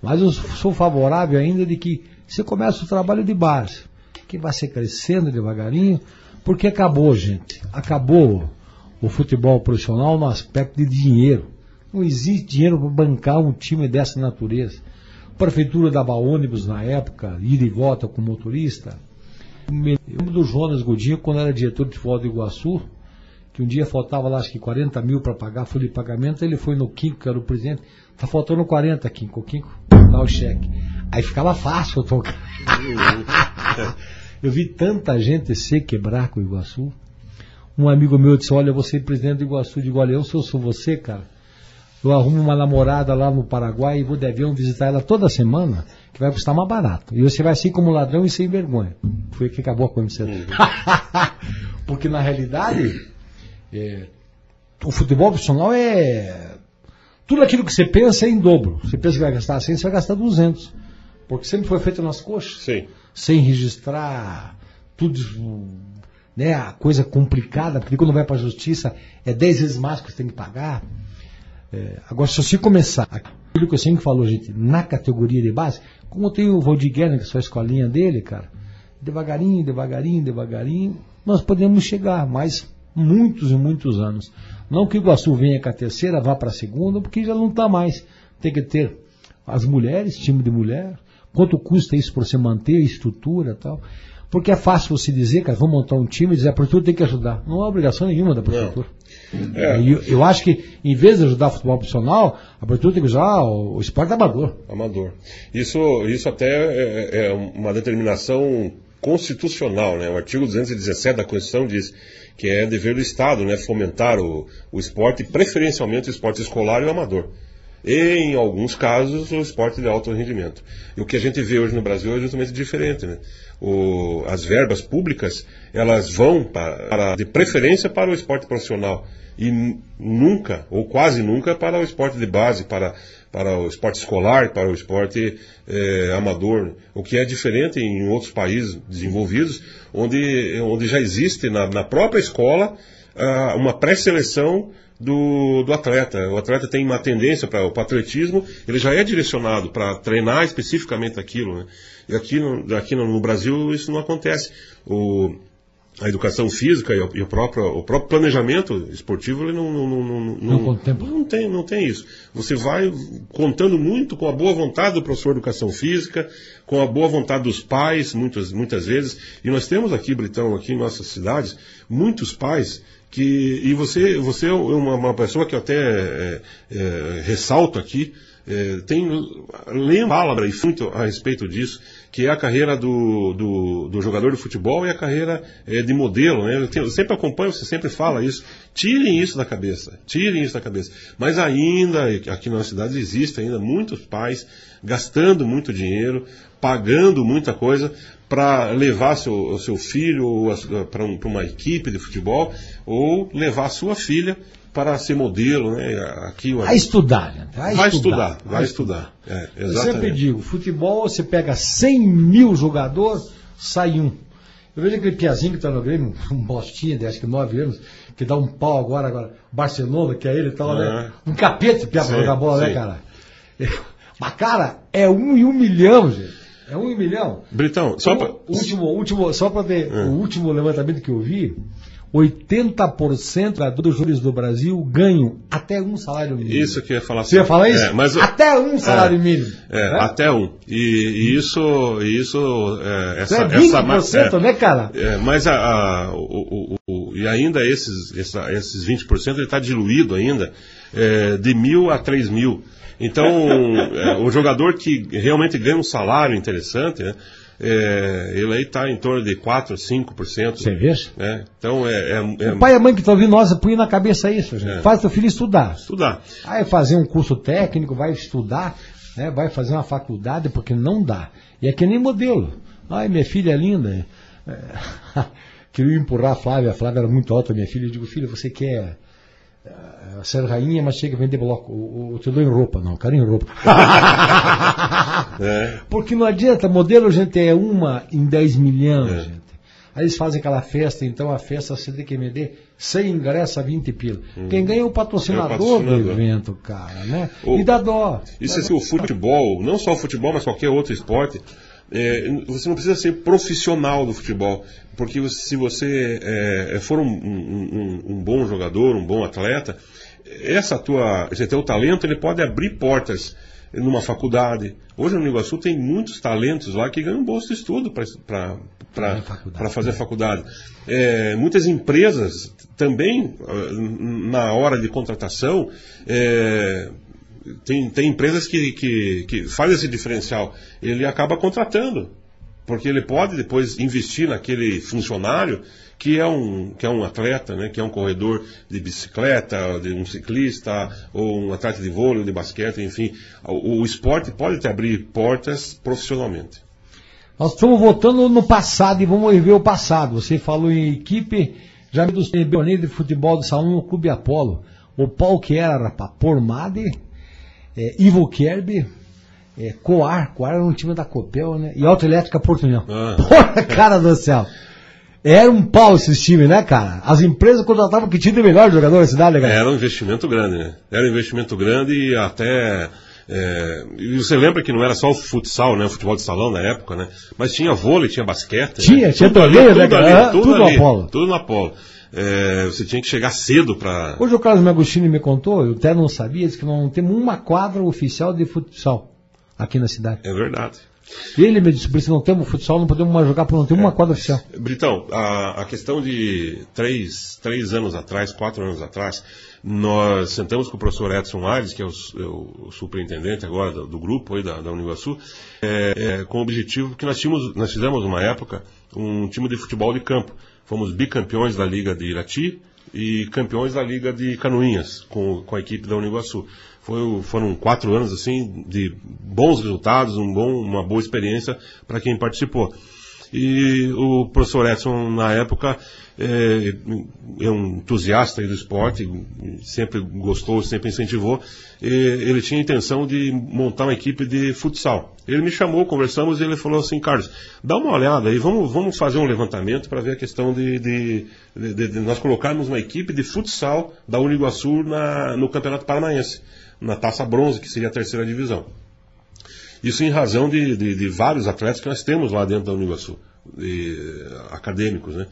mas eu sou favorável ainda de que você começa o trabalho de base, que vai ser crescendo devagarinho, porque acabou, gente. Acabou o futebol profissional no aspecto de dinheiro. Não existe dinheiro para bancar um time dessa natureza. A prefeitura dava ônibus na época, ida e volta com motorista. Me lembro do Jonas Godinho, quando era diretor de futebol do Iguaçu, que um dia faltava lá acho que 40 mil para pagar folha de pagamento, ele foi no Quinco, que era o presidente, tá faltando 40, Quinco, Quinco, dá o cheque. Aí ficava fácil tocar. Eu vi tanta gente se quebrar com o Iguaçu. Um amigo meu disse: Olha, você é presidente do Iguaçu. Digo: Olha, eu sou, sou você, cara. Eu arrumo uma namorada lá no Paraguai e vou dever visitar ela toda semana, que vai custar mais barato. E você vai assim como ladrão e sem vergonha. Foi o que acabou acontecendo. Uhum. Porque na realidade, é, o futebol profissional é. Tudo aquilo que você pensa é em dobro. Você pensa que vai gastar 100, você vai gastar 200. Porque sempre foi feito nas coxas.
Sim
sem registrar tudo, né, a coisa complicada, porque quando vai para a justiça é 10 vezes mais que você tem que pagar. É, agora, se você começar, aquilo que eu sempre falo, gente, na categoria de base, como tem o Valdir Guerra, que é a escolinha dele, cara, devagarinho, devagarinho, devagarinho, nós podemos chegar, mas muitos e muitos anos. Não que o Iguaçu venha com a terceira, vá para a segunda, porque já não está mais. Tem que ter as mulheres, time de mulher, Quanto custa isso para você manter a estrutura tal? Porque é fácil você dizer, cara, vamos montar um time e dizer a prefeitura tem que ajudar. Não há obrigação nenhuma da prefeitura. É. Eu, eu, acho que, em vez de ajudar o futebol profissional, a prefeitura tem que ajudar o, o esporte amador.
Amador. Isso, isso até é, é uma determinação constitucional, né? O artigo 217 da Constituição diz que é dever do Estado, né, fomentar o, o esporte, preferencialmente o esporte escolar e o amador. E, em alguns casos, o esporte de alto rendimento. E o que a gente vê hoje no Brasil é justamente diferente, né? O, as verbas públicas, elas vão para, de preferência para o esporte profissional e nunca, ou quase nunca, para o esporte de base, para, para o esporte escolar, para o esporte é, amador, o que é diferente em outros países desenvolvidos, onde, onde já existe na, na própria escola uh, uma pré-seleção do, do, atleta. O atleta tem uma tendência para o atletismo, ele já é direcionado para treinar especificamente aquilo. Né? E aqui, no, aqui no, Brasil isso não acontece. O, a educação física e, o, próprio, o próprio planejamento esportivo ele não, não, não, não, não, não, tem, não tem isso. Você vai contando muito com a boa vontade do professor de educação física, com a boa vontade dos pais, muitas, muitas vezes. E nós temos aqui, Britão, aqui em nossas cidades, muitos pais que. E você, você é uma, uma pessoa que até é, é, ressalto aqui, é, tem, lembra e muito a respeito disso, que é a carreira do, do, do jogador de futebol e a carreira é, de modelo. Né? Eu, tenho, eu, sempre acompanho, você sempre fala isso. Tirem isso da cabeça, tirem isso da cabeça. Mas ainda, aqui na cidade, existem ainda muitos pais gastando muito dinheiro, pagando muita coisa para levar seu, o seu filho para um, uma equipe de futebol ou levar sua filha para ser modelo, né?
Aqui, vai estudar,
gente. Vai, vai estudar, estudar, vai estudar.
É, Eu sempre digo, futebol, você pega 100 mil jogadores, sai um. Eu vejo aquele piazinho que está no Grêmio, um bostinha de acho que 9 anos, que dá um pau agora, agora, Barcelona, que é ele e tal, né? Um capeta piada para jogar bola, né, sim. né, cara? Mas, cara, é um e um milhão, gente. É um milhão.
Britão, só para.
Último, último, só para ver, é. o último levantamento que eu vi, 80% dos juros do Brasil ganham até um salário mínimo.
Isso que eu ia falar.
Você ia falar isso? É,
mas,
até um salário é, mínimo.
É, né? até um. E, e isso, isso
é, essa, é 20%, essa, né, cara?
É, mas a, a o, o, o, e ainda esses, essa, esses 20% ele está diluído ainda é, de mil a três mil. Então, é, o jogador que realmente ganha um salário interessante, né? é, ele aí está em torno de 4%, 5%.
Você vê?
Né? Então é, é,
é, O pai e a mãe que estão ouvindo nós, põe na cabeça isso, gente. É. Faz teu filho estudar.
Estudar.
Aí fazer um curso técnico, vai estudar, né? vai fazer uma faculdade, porque não dá. E é que nem modelo. Ai, minha filha é linda. É... Queria empurrar a Flávia, a Flávia era muito alta, minha filha. Eu digo, filha, você quer a ser rainha, mas chega a vender bloco. O, te dou em roupa, não, quero em roupa. é. Porque não adianta, modelo, gente, é uma em 10 milhões, é. gente. Aí eles fazem aquela festa, então a festa CDQMD, sem ingresso a 20 pila. Hum. Quem ganha é o patrocinador, é o patrocinador, do evento, cara, né? O, e dá dó.
Isso é que o futebol, não só o futebol, mas qualquer outro esporte, é, você não precisa ser profissional do futebol, porque se você é, for um, um, um, bom jogador, um bom atleta, essa tua, esse teu talento ele pode abrir portas numa faculdade. Hoje no Iguaçu tem muitos talentos lá que ganham bolsa de estudo para fazer a faculdade. É, muitas empresas também, ah, na hora de contratação, é, tem, tem empresas que, que, que fazem esse diferencial. Ele acaba contratando, porque ele pode depois investir naquele funcionário que é um, que é um atleta, né, que é um corredor de bicicleta, de um ciclista, ou um atleta de vôlei, de basquete, enfim. O, o esporte pode te abrir portas profissionalmente.
Nós estamos voltando no passado e vamos rever o passado. Você falou em equipe, já me dos pioneiros de futebol do salão no Clube Apolo. O pau que era para Pormade, é, Ivo Kerby, é, Coar, Coar era um time da Copel, né? E Autoelétrica Porto União. Ah. Porra, cara do céu. Era um pau esses times, né, cara? As empresas contratavam que time melhor jogador da cidade, né, cara?
Era um investimento grande, né? Era um investimento grande e até. É, e você lembra que não era só o futsal, né? O futebol de salão na época, né? Mas tinha vôlei, tinha basquete.
Tinha,
né?
tinha torneio, né, cara?
tudo, tudo, ali, no Apolo. Tudo no Apolo. É, você tinha que chegar cedo para.
Hoje o Carlos Magostini me contou, eu até não sabia, disse que não temos uma quadra oficial de futsal aqui na cidade.
É verdade.
Ele me disse, por isso não temos futsal, não podemos mais jogar porque não temos uma quadra oficial.
Britão, a, a questão de três, três anos atrás, quatro anos atrás, nós sentamos com o professor Edson Aires, que é o, é o superintendente agora do, do grupo aí da, da Uniguaçu, é, é, com o objetivo que nós, tínhamos, nós fizemos uma época um time de futebol de campo. Fomos bicampeões da Liga de Irati e campeões da Liga de Canoinhas com, com a equipe da Uniguaçu. Foi, foram quatro anos assim de bons resultados, um bom, uma boa experiência para quem participou. E o professor Edson, na época, é, é um entusiasta do esporte, sempre gostou, sempre incentivou. ele tinha a intenção de montar uma equipe de futsal. Ele me chamou, conversamos e ele falou assim, Carlos, dá uma olhada aí, vamos, vamos fazer um levantamento para ver a questão de, de, de, de, nós colocarmos uma equipe de futsal da Uniguaçu na, no Campeonato Paranaense, na Taça Bronze, que seria a terceira divisão. Isso em razão de, de, de, vários atletas que nós temos lá dentro da Uniguaçu, de, acadêmicos, né?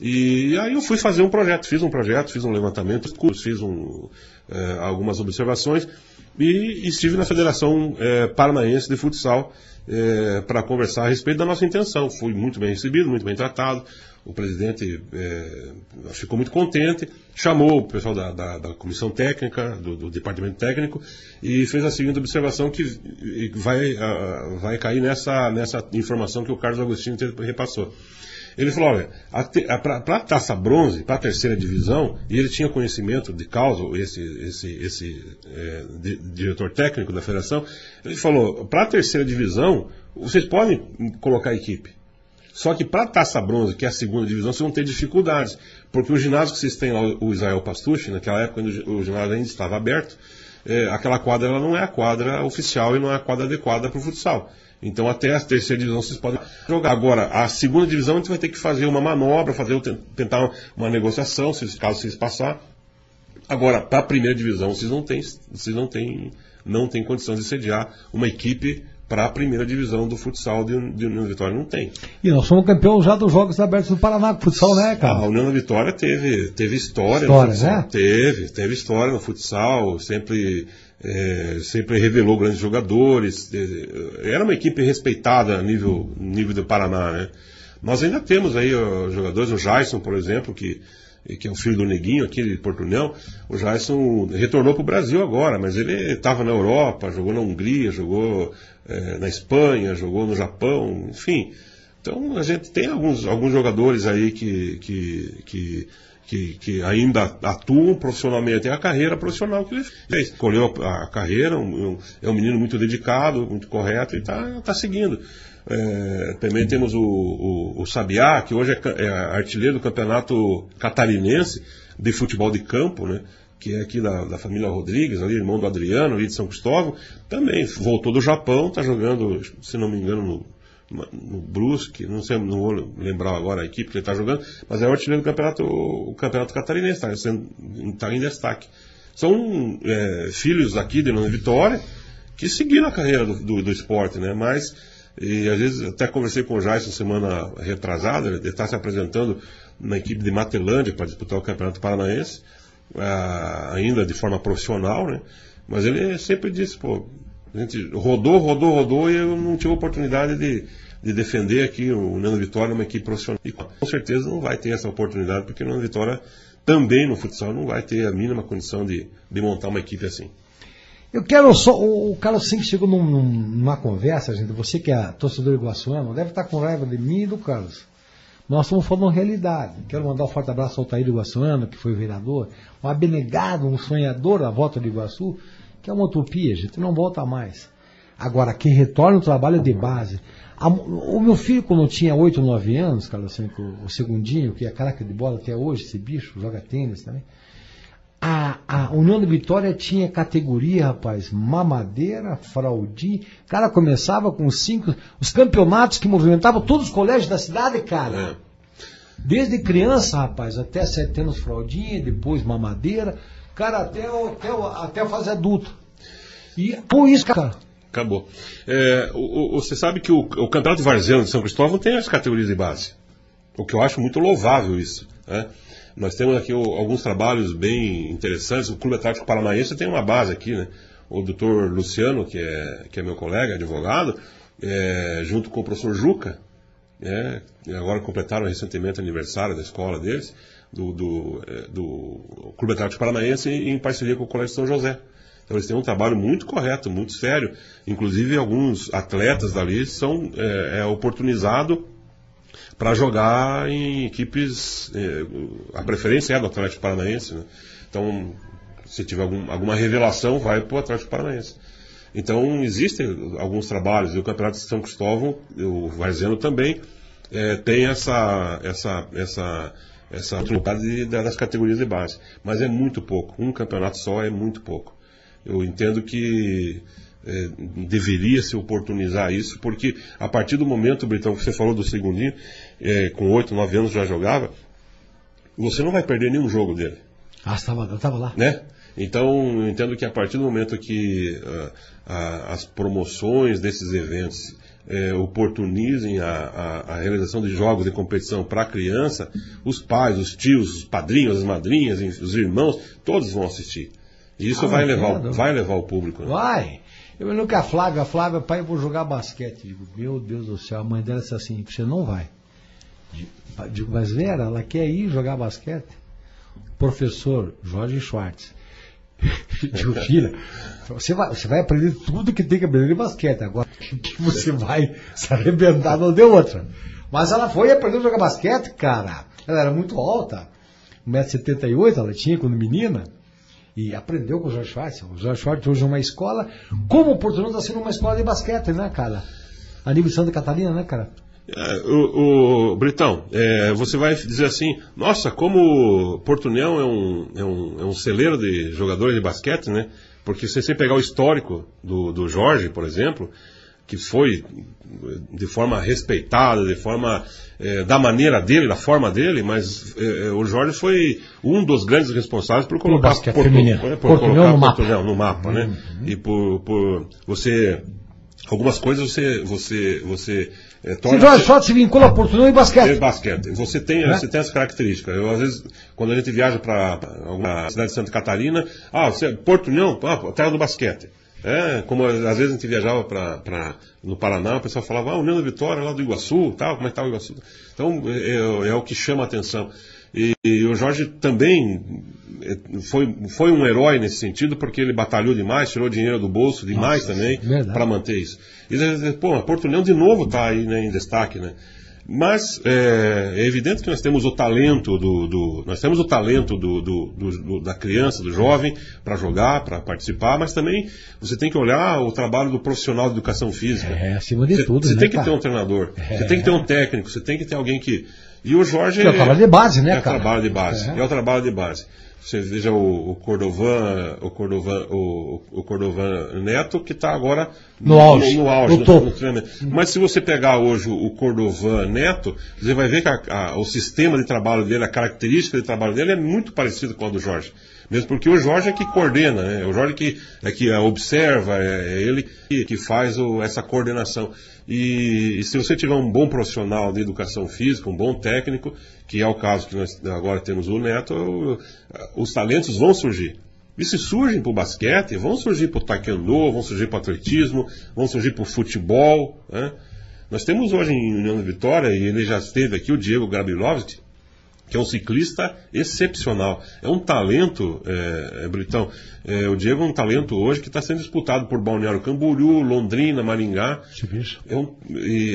E aí eu fui fazer um projeto, fiz um projeto, fiz um levantamento, fiz um, é, algumas observações e estive na Federação é, Paranaense de Futsal é, para conversar a respeito da nossa intenção. Fui muito bem recebido, muito bem tratado. O presidente é, ficou muito contente, chamou o pessoal da, da, da comissão técnica, do, do, departamento técnico, e fez a seguinte observação que vai, vai cair nessa, nessa informação que o Carlos Agostinho repassou. Ele falou, olha, para a taça bronze, para a terceira divisão, e ele tinha conhecimento de causa, esse, esse, esse é, de, diretor técnico da federação, ele falou, para a terceira divisão, vocês podem colocar equipe. Só que para a taça bronze, que é a segunda divisão, vocês vão ter dificuldades. Porque o ginásio que vocês têm lá, o Israel Pastucci, naquela época o ginásio ainda estava aberto, é, aquela quadra ela não é a quadra oficial e não é a quadra adequada para o futsal. Então até a terceira divisão vocês podem jogar. Agora, a segunda divisão a gente vai ter que fazer uma manobra, fazer, tentar uma negociação, se caso vocês passar. Agora, para a primeira divisão, vocês não têm, vocês não têm, não têm condição de sediar uma equipe para a primeira divisão do futsal de, de União da Vitória não tem.
E nós somos campeões já dos Jogos Abertos do Paraná com futsal, né, cara?
A União da Vitória teve, teve história.
História, né?
Teve, teve história no futsal, sempre é, sempre revelou grandes jogadores, é, era uma equipe respeitada a nível, nível do Paraná, né? Nós ainda temos aí ó, jogadores, o Jason, por exemplo, que, que é o filho do Neguinho aqui de Portunhão, o Jason retornou para o Brasil agora, mas ele estava na Europa, jogou na Hungria, jogou é, na Espanha, jogou no Japão, enfim. Então a gente tem alguns, alguns jogadores aí que, que, que que, que ainda atuam profissionalmente. É a carreira profissional que ele fez. Escolheu a, a carreira, um, um, é um menino muito dedicado, muito correto e está tá seguindo. É, também temos o, o, o, Sabiá, que hoje é, é, artilheiro do campeonato catarinense de futebol de campo, né? que é aqui da, da, família Rodrigues, ali, irmão do Adriano, ali de São Cristóvão, também voltou do Japão, está jogando, se não me engano, no, no Brusque, não sei, não vou lembrar agora a equipe que ele está jogando, mas é o artilheiro do campeonato, o campeonato catarinense, está tá em destaque. São é, filhos aqui de Vitória que seguiram a carreira do, do, do, esporte, né? Mas, e às vezes até conversei com o Jason semana retrasada, ele está se apresentando na equipe de Matelândia para disputar o Campeonato Paranaense, ah, ainda de forma profissional, né? Mas ele sempre disse, pô, a gente rodou, rodou, rodou e eu não tive oportunidade de, de defender aqui o Nando Vitória, uma equipe profissional. E com certeza não vai ter essa oportunidade, porque o Nando Vitória também no futsal não vai ter a mínima condição de, de montar uma equipe assim.
Eu quero só. O, o Carlos Cinco chegou num, numa conversa, gente. Você que é torcedor iguaçuano, deve estar com raiva de mim e do Carlos. Nós estamos falando realidade. Quero mandar um forte abraço ao Taíro Iguaçuano, que foi vereador, um abnegado, um sonhador da volta de Iguaçu, que é uma utopia, gente, não volta mais. Agora, quem retorna o trabalho de base. A, o meu filho, quando tinha 8, 9 anos, cara, assim, o segundinho, que é caraca de bola até hoje, esse bicho, joga tênis também. A, a União de Vitória tinha categoria, rapaz, mamadeira, fraldinha. Cara, começava com cinco. Os campeonatos que movimentavam todos os colégios da cidade, cara. É. Desde criança, rapaz, até sete anos fraldinha, depois mamadeira. Cara, até, até, até a fase adulta. E por isso, cara.
Acabou. É, o, o, você sabe que o, o Campeonato Varziano de São Cristóvão tem as categorias de base. O que eu acho muito louvável isso. Né? Nós temos aqui o, alguns trabalhos bem interessantes. O Clube Atlético Paranaense tem uma base aqui, né? O doutor Luciano, que é, que é meu colega, advogado, é, junto com o professor Juca, é, agora completaram recentemente o aniversário da escola deles, do, do, é, do Clube Atlético Paranaense, em parceria com o Colégio São José. Então eles têm um trabalho muito correto, muito sério. Inclusive alguns atletas dali são é, é oportunizado para jogar em equipes. É, a preferência é do Atlético Paranaense. Né? Então, se tiver algum, alguma revelação, vai para o Atlético Paranaense. Então, existem alguns trabalhos, e o Campeonato de São Cristóvão, o Varzeno também, é, tem essa, essa, essa, essa oportunidade das categorias de base. Mas é muito pouco. Um campeonato só é muito pouco. Eu entendo que é, deveria se oportunizar isso, porque a partir do momento, Britão, que você falou do segundinho, é, com 8, 9 anos já jogava, você não vai perder nenhum jogo dele.
Ah, estava, lá.
Né? Então, eu entendo que a partir do momento que uh, as promoções desses eventos uh, oportunizem a, a, a, realização de jogos de competição para a criança, os pais, os tios, os padrinhos, as madrinhas, os irmãos, todos vão assistir. E isso ah, vai, levar, vai levar o público. Né?
Vai! Eu me lembro que a Flávia, a Flávia, pai, eu vou jogar basquete. Digo, meu Deus do céu, a mãe dela disse assim, você não vai. Digo, mas Vera, ela quer ir jogar basquete? Professor Jorge Schwartz. Digo, filha, você vai, você vai aprender tudo que tem que aprender de basquete. Agora que você vai se arrebentar, não deu outra. Mas ela foi e aprendeu a jogar basquete, cara. Ela era muito alta. 1,78m ela tinha quando menina e aprendeu com o Jorge Schwartz. O Jorge Schwartz hoje é uma escola, como o Portunão está sendo uma escola de basquete, né, cara? A nível de Santa Catarina, né, cara?
É, o, o, Britão, é, você vai dizer assim, nossa, como Portunhão é um, é, um, é um celeiro de jogadores de basquete, né? Porque se você pegar o histórico do, do Jorge, por exemplo, que foi de forma respeitada, de forma é, da maneira dele, da forma dele, mas é, é o Jorge foi um dos grandes responsáveis por colocar
Porto, por,
por colocar no mapa, no mapa né? Uhum. E por, por você algumas coisas você você você
é, torna. Se Jorge se vincula a Portugal e basquete.
É basquete. Você tem, né? você tem as características. Eu, às vezes, quando a gente viaja para alguma cidade de Santa Catarina, ah, você, Porto União, ah, terra do basquete. É, como às vezes a gente viajava para no Paraná, o pessoal falava, ah, União da Vitória, lá do Iguaçu, tal, como é que tá o Iguaçu? Então, é, é, é o que chama a atenção. E, e, o Jorge também é, foi, foi um herói nesse sentido, porque ele batalhou demais, tirou dinheiro do bolso demais Nossa, também para manter isso. E, pô, Porto União de novo está aí né, em destaque, né? Mas é, é, evidente que nós temos o talento do, do nós temos o talento do, do, da criança, do jovem para jogar, para participar, mas também você tem que olhar o trabalho do profissional de educação física.
É, acima de
você,
tudo.
Você
né,
tem que ter um treinador, é. você tem que ter um técnico, você tem que ter alguém que. E o Jorge.
É o trabalho de base, né,
é cara? É o trabalho de base. É, é o trabalho de base. Você veja o, o Cordovan, o Cordovan, o, o Cordovan Neto, que está agora
no, auge.
No, auge no, no, no Mas se você pegar hoje o Cordovan Neto, você vai ver que a, a, o sistema de trabalho dele, a característica de trabalho dele é muito parecido com a do Jorge. Mesmo porque o Jorge é que coordena, né? o Jorge que, é que observa, é, é ele que, que faz o, essa coordenação. E, e, se você tiver um bom profissional de educação física, um bom técnico, que é o caso que nós agora temos o Neto, os talentos vão surgir. E se surgem para o basquete, vão surgir para o taekwondo, vão surgir para o atletismo, vão surgir para o futebol. Né? Nós temos hoje em União da Vitória, e ele já esteve aqui, o Diego Gabrilovski, que é um ciclista excepcional. É um talento, é, é Britão. É, o Diego é um talento hoje que está sendo disputado por Balneário Camboriú, Londrina, Maringá.
É, um,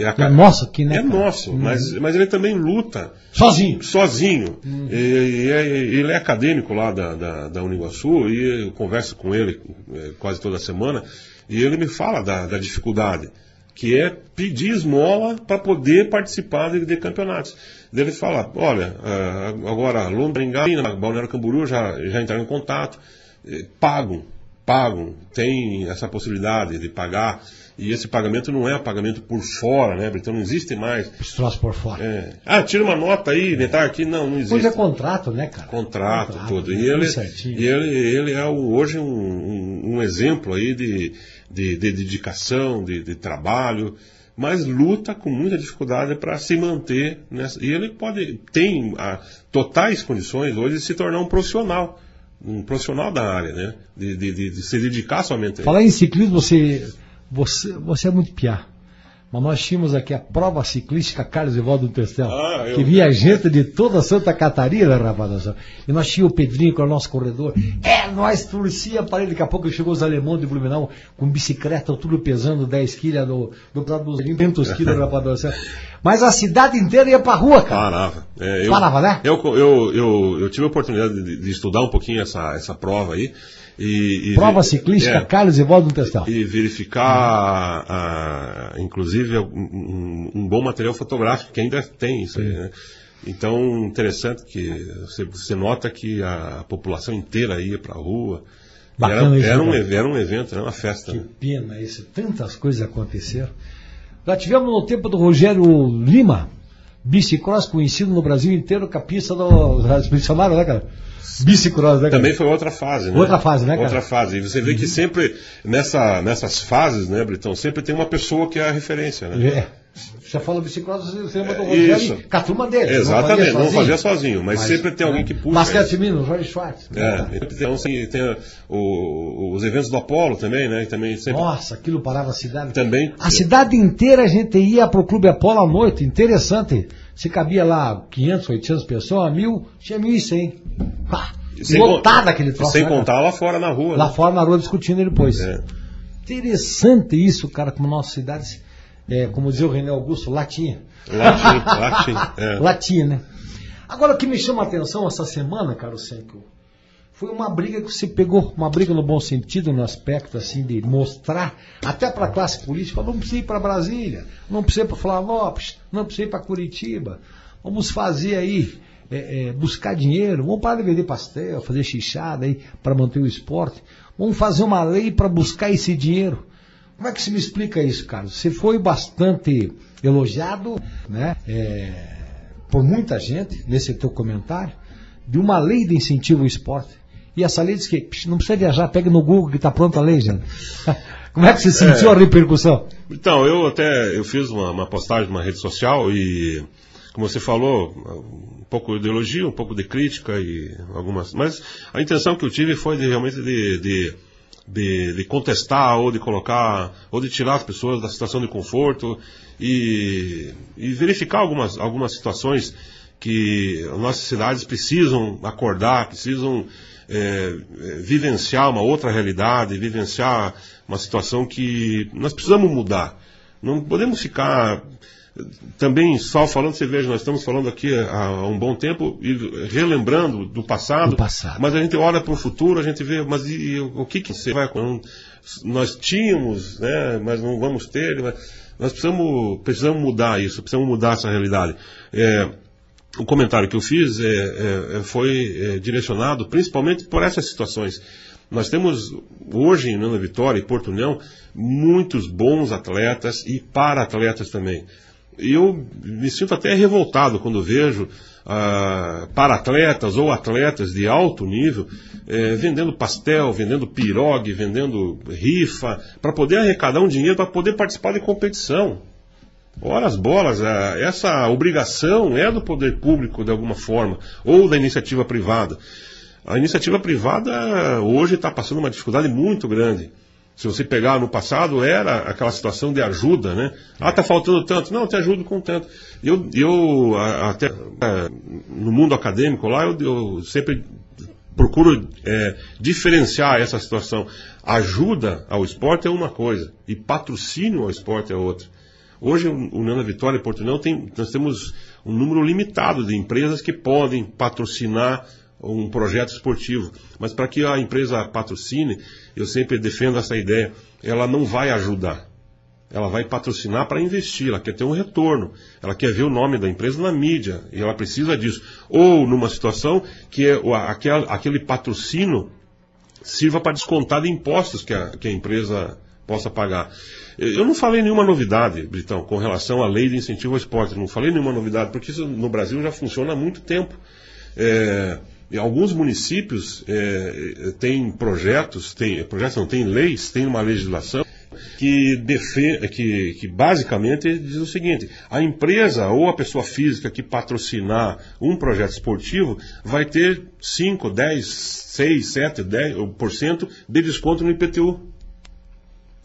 a, é nosso aqui, né?
É cara? nosso, uhum. mas, mas ele também luta.
Sozinho.
Sozinho. Uhum. E, e, é, ele é acadêmico lá da, da, da Uniguaçu e eu converso com ele é, quase toda semana e ele me fala da, da dificuldade que é pedir esmola para poder participar de, de campeonatos. Ele fala, olha, uh, agora Londrina, Balneário Camboriú já, já entraram em contato, eh, pagam, pagam, tem essa possibilidade de pagar, e esse pagamento não é pagamento por fora, né? Então não existe mais.
Esse por fora.
É. Ah, tira uma nota aí, detalhe aqui, não, não existe. Pois
é contrato, né, cara?
Contrato, contrato tudo. E ele, e ele, ele é hoje um, um, um exemplo aí de de, de dedicação, de, de, trabalho, mas luta com muita dificuldade para se manter nessa. E ele pode tem a, totais condições hoje de se tornar um profissional, um profissional da área, né? De, de, se dedicar somente a
Falar em ciclismo, você, você, você é muito piá. Mas nós tínhamos aqui a prova ciclística Carlos Evaldo Testel,
Ah,
que vinha gente de toda Santa Catarina, rapaz. E nós tínhamos o Pedrinho, que era o nosso corredor. É, nós torcia para ele. Daqui a pouco chegou os alemães de Blumenau com bicicleta, tudo pesando 10 quilos do, do Prado dos 500 quilos, rapaz. do céu. Mas a cidade inteira ia pra rua, cara.
Parava. É, eu,
Parava, né?
Eu, eu, eu, eu tive a oportunidade de, de estudar um pouquinho essa, essa prova aí. E, e
Prova ciclística
é,
Carlos Evaldo Testel.
e verificar, a- a- inclusive, um, um- bom material fotográfico, que ainda tem isso aí, né? Então, interessante que você, você nota que a população inteira ia para a rua.
Bacana
era,
isso,
era, um, era um evento, era uma festa.
Que
né?
pena isso, tantas coisas aconteceram. Já tivemos no tempo do Rogério Lima, bicicross conhecido no Brasil inteiro com a pista do. Vocês chamaram, né, cara? Bicicross, né, cara?
Também foi outra fase, né?
Outra fase, né, cara?
Outra fase. E você vê que sempre, nessa, nessas fases, né, Britão, sempre tem uma pessoa que é a referência, né?
É. Você fala bicicross, você lembra do
É,
Rogério com a turma dele.
Exatamente, não
sozinho.
fazia sozinho, mas, sempre tem alguém que puxa.
Basquete. Minas, Jorge Schwartz.
É, então tem, tem o- os eventos do Apolo também, né? Também sempre,
Nossa, aquilo parava a cidade.
também
A cidade inteira a gente ia pro Clube Apolo à noite, interessante. Se cabia lá 500, 800 pessoas, mil, tinha 1.100. Pá,
sem
lotada
con-
aquele troço.
Sem
né,
contar lá fora na rua.
Lá
né?
fora na rua discutindo ele depois.
É.
Interessante isso, cara, como nossa cidade, é, como dizia o René Augusto, latinha.
Latim, latim. É.
Latinha, né? Agora o que me chama a atenção essa semana, cara, Senko, foi uma briga que você pegou, uma briga no bom sentido, no aspecto assim de mostrar, até para a classe política, não precisa ir para Brasília, não precisa ir para Florianópolis, não precisa ir para Curitiba, vamos fazer aí, é, é, buscar dinheiro, vamos parar de vender pastel, fazer xixada aí para manter o esporte, vamos fazer uma lei para buscar esse dinheiro. Como é que se me explica isso, Carlos? Você foi bastante elogiado, né? é, por muita gente nesse teu comentário de uma lei de incentivo ao esporte. E essa lei diz que não precisa viajar, pega no Google que está pronta a lei, gente. Como é que você sentiu a repercussão?
Então, eu até eu fiz uma, uma postagem numa rede social e, como você falou, um pouco de elogio, um pouco de crítica e algumas. Mas a intenção que eu tive foi de, realmente de, de, de, de contestar ou de colocar, ou de tirar as pessoas da situação de conforto e, e verificar algumas, algumas situações que as nossas cidades precisam acordar, precisam é, é, vivenciar uma outra realidade, vivenciar uma situação que nós precisamos mudar. Não podemos ficar também só falando, você veja, nós estamos falando aqui há um bom tempo e relembrando do passado,
Do passado.
mas a gente olha para o futuro, a gente vê, mas e, o que que você vai não, nós tínhamos, né, mas não vamos ter, mas nós precisamos, precisamos mudar isso, precisamos mudar essa realidade. É, o comentário que eu fiz é, é, é, foi é, direcionado principalmente por essas situações. Nós temos hoje em Nana Vitória e Porto União muitos bons atletas e para-atletas também. E eu me sinto até revoltado quando vejo ah, para-atletas ou atletas de alto nível eh, vendendo pastel, vendendo pirogue, vendendo rifa, para poder arrecadar um dinheiro para poder participar de competição. Ora as bolas, essa obrigação é do poder público de alguma forma, ou da iniciativa privada. A iniciativa privada hoje está passando uma dificuldade muito grande. Se você pegar no passado, era aquela situação de ajuda, né? Ah, tá faltando tanto. Não, te ajudo com tanto. Eu, eu até é, no mundo acadêmico lá, eu, eu sempre procuro é, diferenciar essa situação. Ajuda ao esporte é uma coisa e patrocínio ao esporte é outra. Hoje, o Nana Vitória e Portunão tem, nós temos um número limitado de empresas que podem patrocinar um projeto esportivo. Mas para que a empresa patrocine, eu sempre defendo essa ideia, ela não vai ajudar. Ela vai patrocinar para investir, ela quer ter um retorno, ela quer ver o nome da empresa na mídia, e ela precisa disso. Ou numa situação que é aquele patrocínio sirva para descontar de impostos que a, que a empresa possa pagar. Eu não falei nenhuma novidade, Britão, com relação à lei de incentivo ao esporte. Não falei nenhuma novidade, porque isso no Brasil já funciona há muito tempo. É, alguns municípios é, têm projetos, tem, projetos não, tem leis, tem uma legislação que, defe, que, que basicamente diz o seguinte: a empresa ou a pessoa física que patrocinar um projeto esportivo vai ter 5, 10, 6, 7, 10% de desconto no IPTU.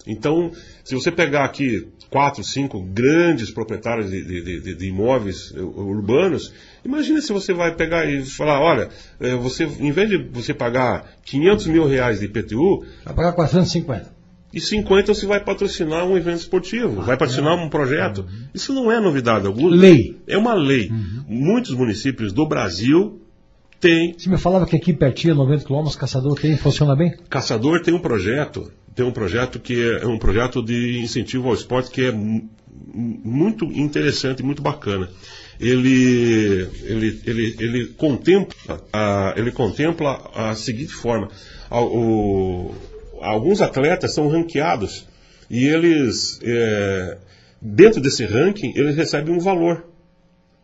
Então, se você pegar aqui quatro, cinco grandes proprietários de, de, de, de imóveis urbanos, imagine se você vai pegar e falar, olha, eh, você, em vez de você pagar 500 mil reais de IPTU...
Vai pagar 450.
E 50 você vai patrocinar um evento esportivo, ah, vai patrocinar um projeto. Uhum. Isso não é novidade alguma.
Lei.
É uma lei. Uhum. Muitos municípios do Brasil têm.
Você me falava que aqui pertinho, 90 quilômetros, Caçador tem, funciona bem?
Caçador tem um projeto tem um projeto que é, é um projeto de incentivo ao esporte que é muito interessante muito bacana. Ele, ele, ele, ele contempla, a, ele contempla a seguinte forma: a, o, alguns atletas são ranqueados e eles, é, dentro desse ranking, eles recebem um valor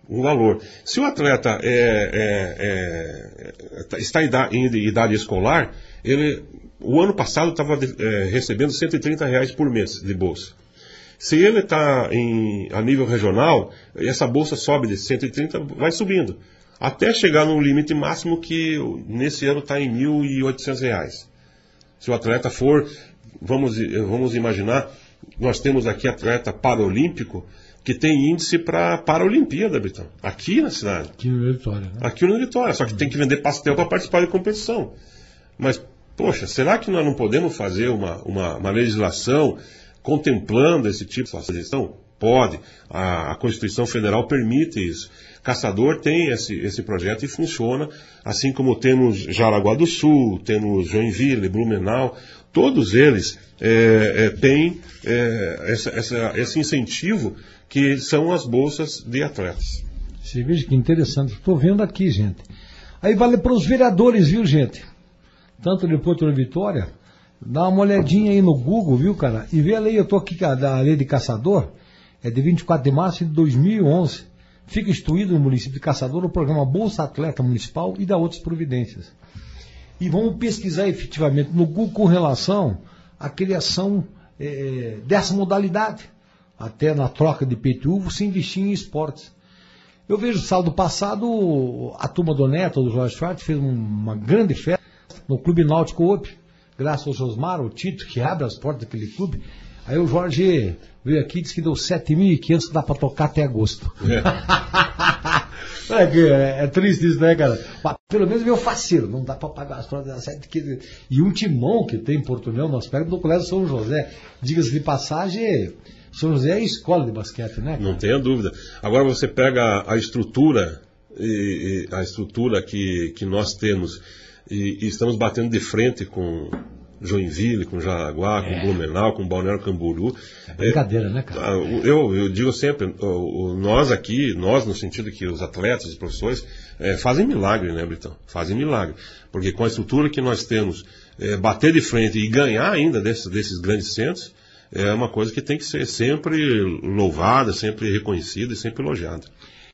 um valor. Se o atleta é, é, é, está em idade, em idade, escolar, ele o ano passado estava é, recebendo 130 reais por mês de bolsa. Se ele está a nível regional, essa bolsa sobe de 130, vai subindo. Até chegar no limite máximo que nesse ano está em 1.800 reais. Se o atleta for, vamos, vamos imaginar, nós temos aqui atleta paralímpico que tem índice para para a Olimpíada, Britão. Aqui na cidade.
Aqui no Vitória, né?
Aqui no Vitória, só que tem que vender pastel para participar da competição. Mas Poxa, será que nós não podemos fazer uma, uma, uma legislação contemplando esse tipo de gestão? Pode. A, a, Constituição Federal permite isso. Caçador tem esse, esse projeto e funciona, assim como temos Jaraguá do Sul, temos Joinville, Blumenau, todos eles é, é, têm é, essa, essa, esse incentivo que são as bolsas de atletas.
Você veja que interessante. Estou vendo aqui, gente. Aí vale para os vereadores, viu, gente? Tanto de Porto Vitória, dá uma olhadinha aí no Google, viu, cara? E vê a lei, eu tô aqui da lei de caçador, é de 24 de março de 2011. Fica instituído no município de Caçador o programa Bolsa Atleta Municipal e dá outras providências. E vamos pesquisar efetivamente no Google com relação à criação é, dessa modalidade. Até na troca de PTU, se investir em esportes. Eu vejo sábado passado a turma do Neto, do Jorge Schwartz, fez uma grande festa no Clube Náutico Op, graças ao Josmar, o Tito, que abre as portas daquele clube. Aí o Jorge veio aqui e disse que deu 7.500, dá para tocar até agosto. É. é, é, é, triste isso, né, cara? Mas, pelo menos meu faceiro, não dá para pagar as da sete. Que... E um timão que tem em Porto União, nós pegamos do Colégio São José. Diga-se de passagem, São José é escola de basquete, né? Cara?
Não tenha dúvida. Agora você pega a estrutura, a estrutura que, que nós temos e, e estamos batendo de frente com Joinville, com Jaraguá, é. com Blumenau, com Balneário Camboriú.
É brincadeira, é, né, cara? Ah,
eu, eu digo sempre, nós aqui, nós no sentido que os atletas, os professores, é, fazem milagre, né, Britão? Fazem milagre. Porque com a estrutura que nós temos, é, bater de frente e ganhar ainda desses, desses grandes centros, é uma coisa que tem que ser sempre louvada, sempre reconhecida e sempre elogiada.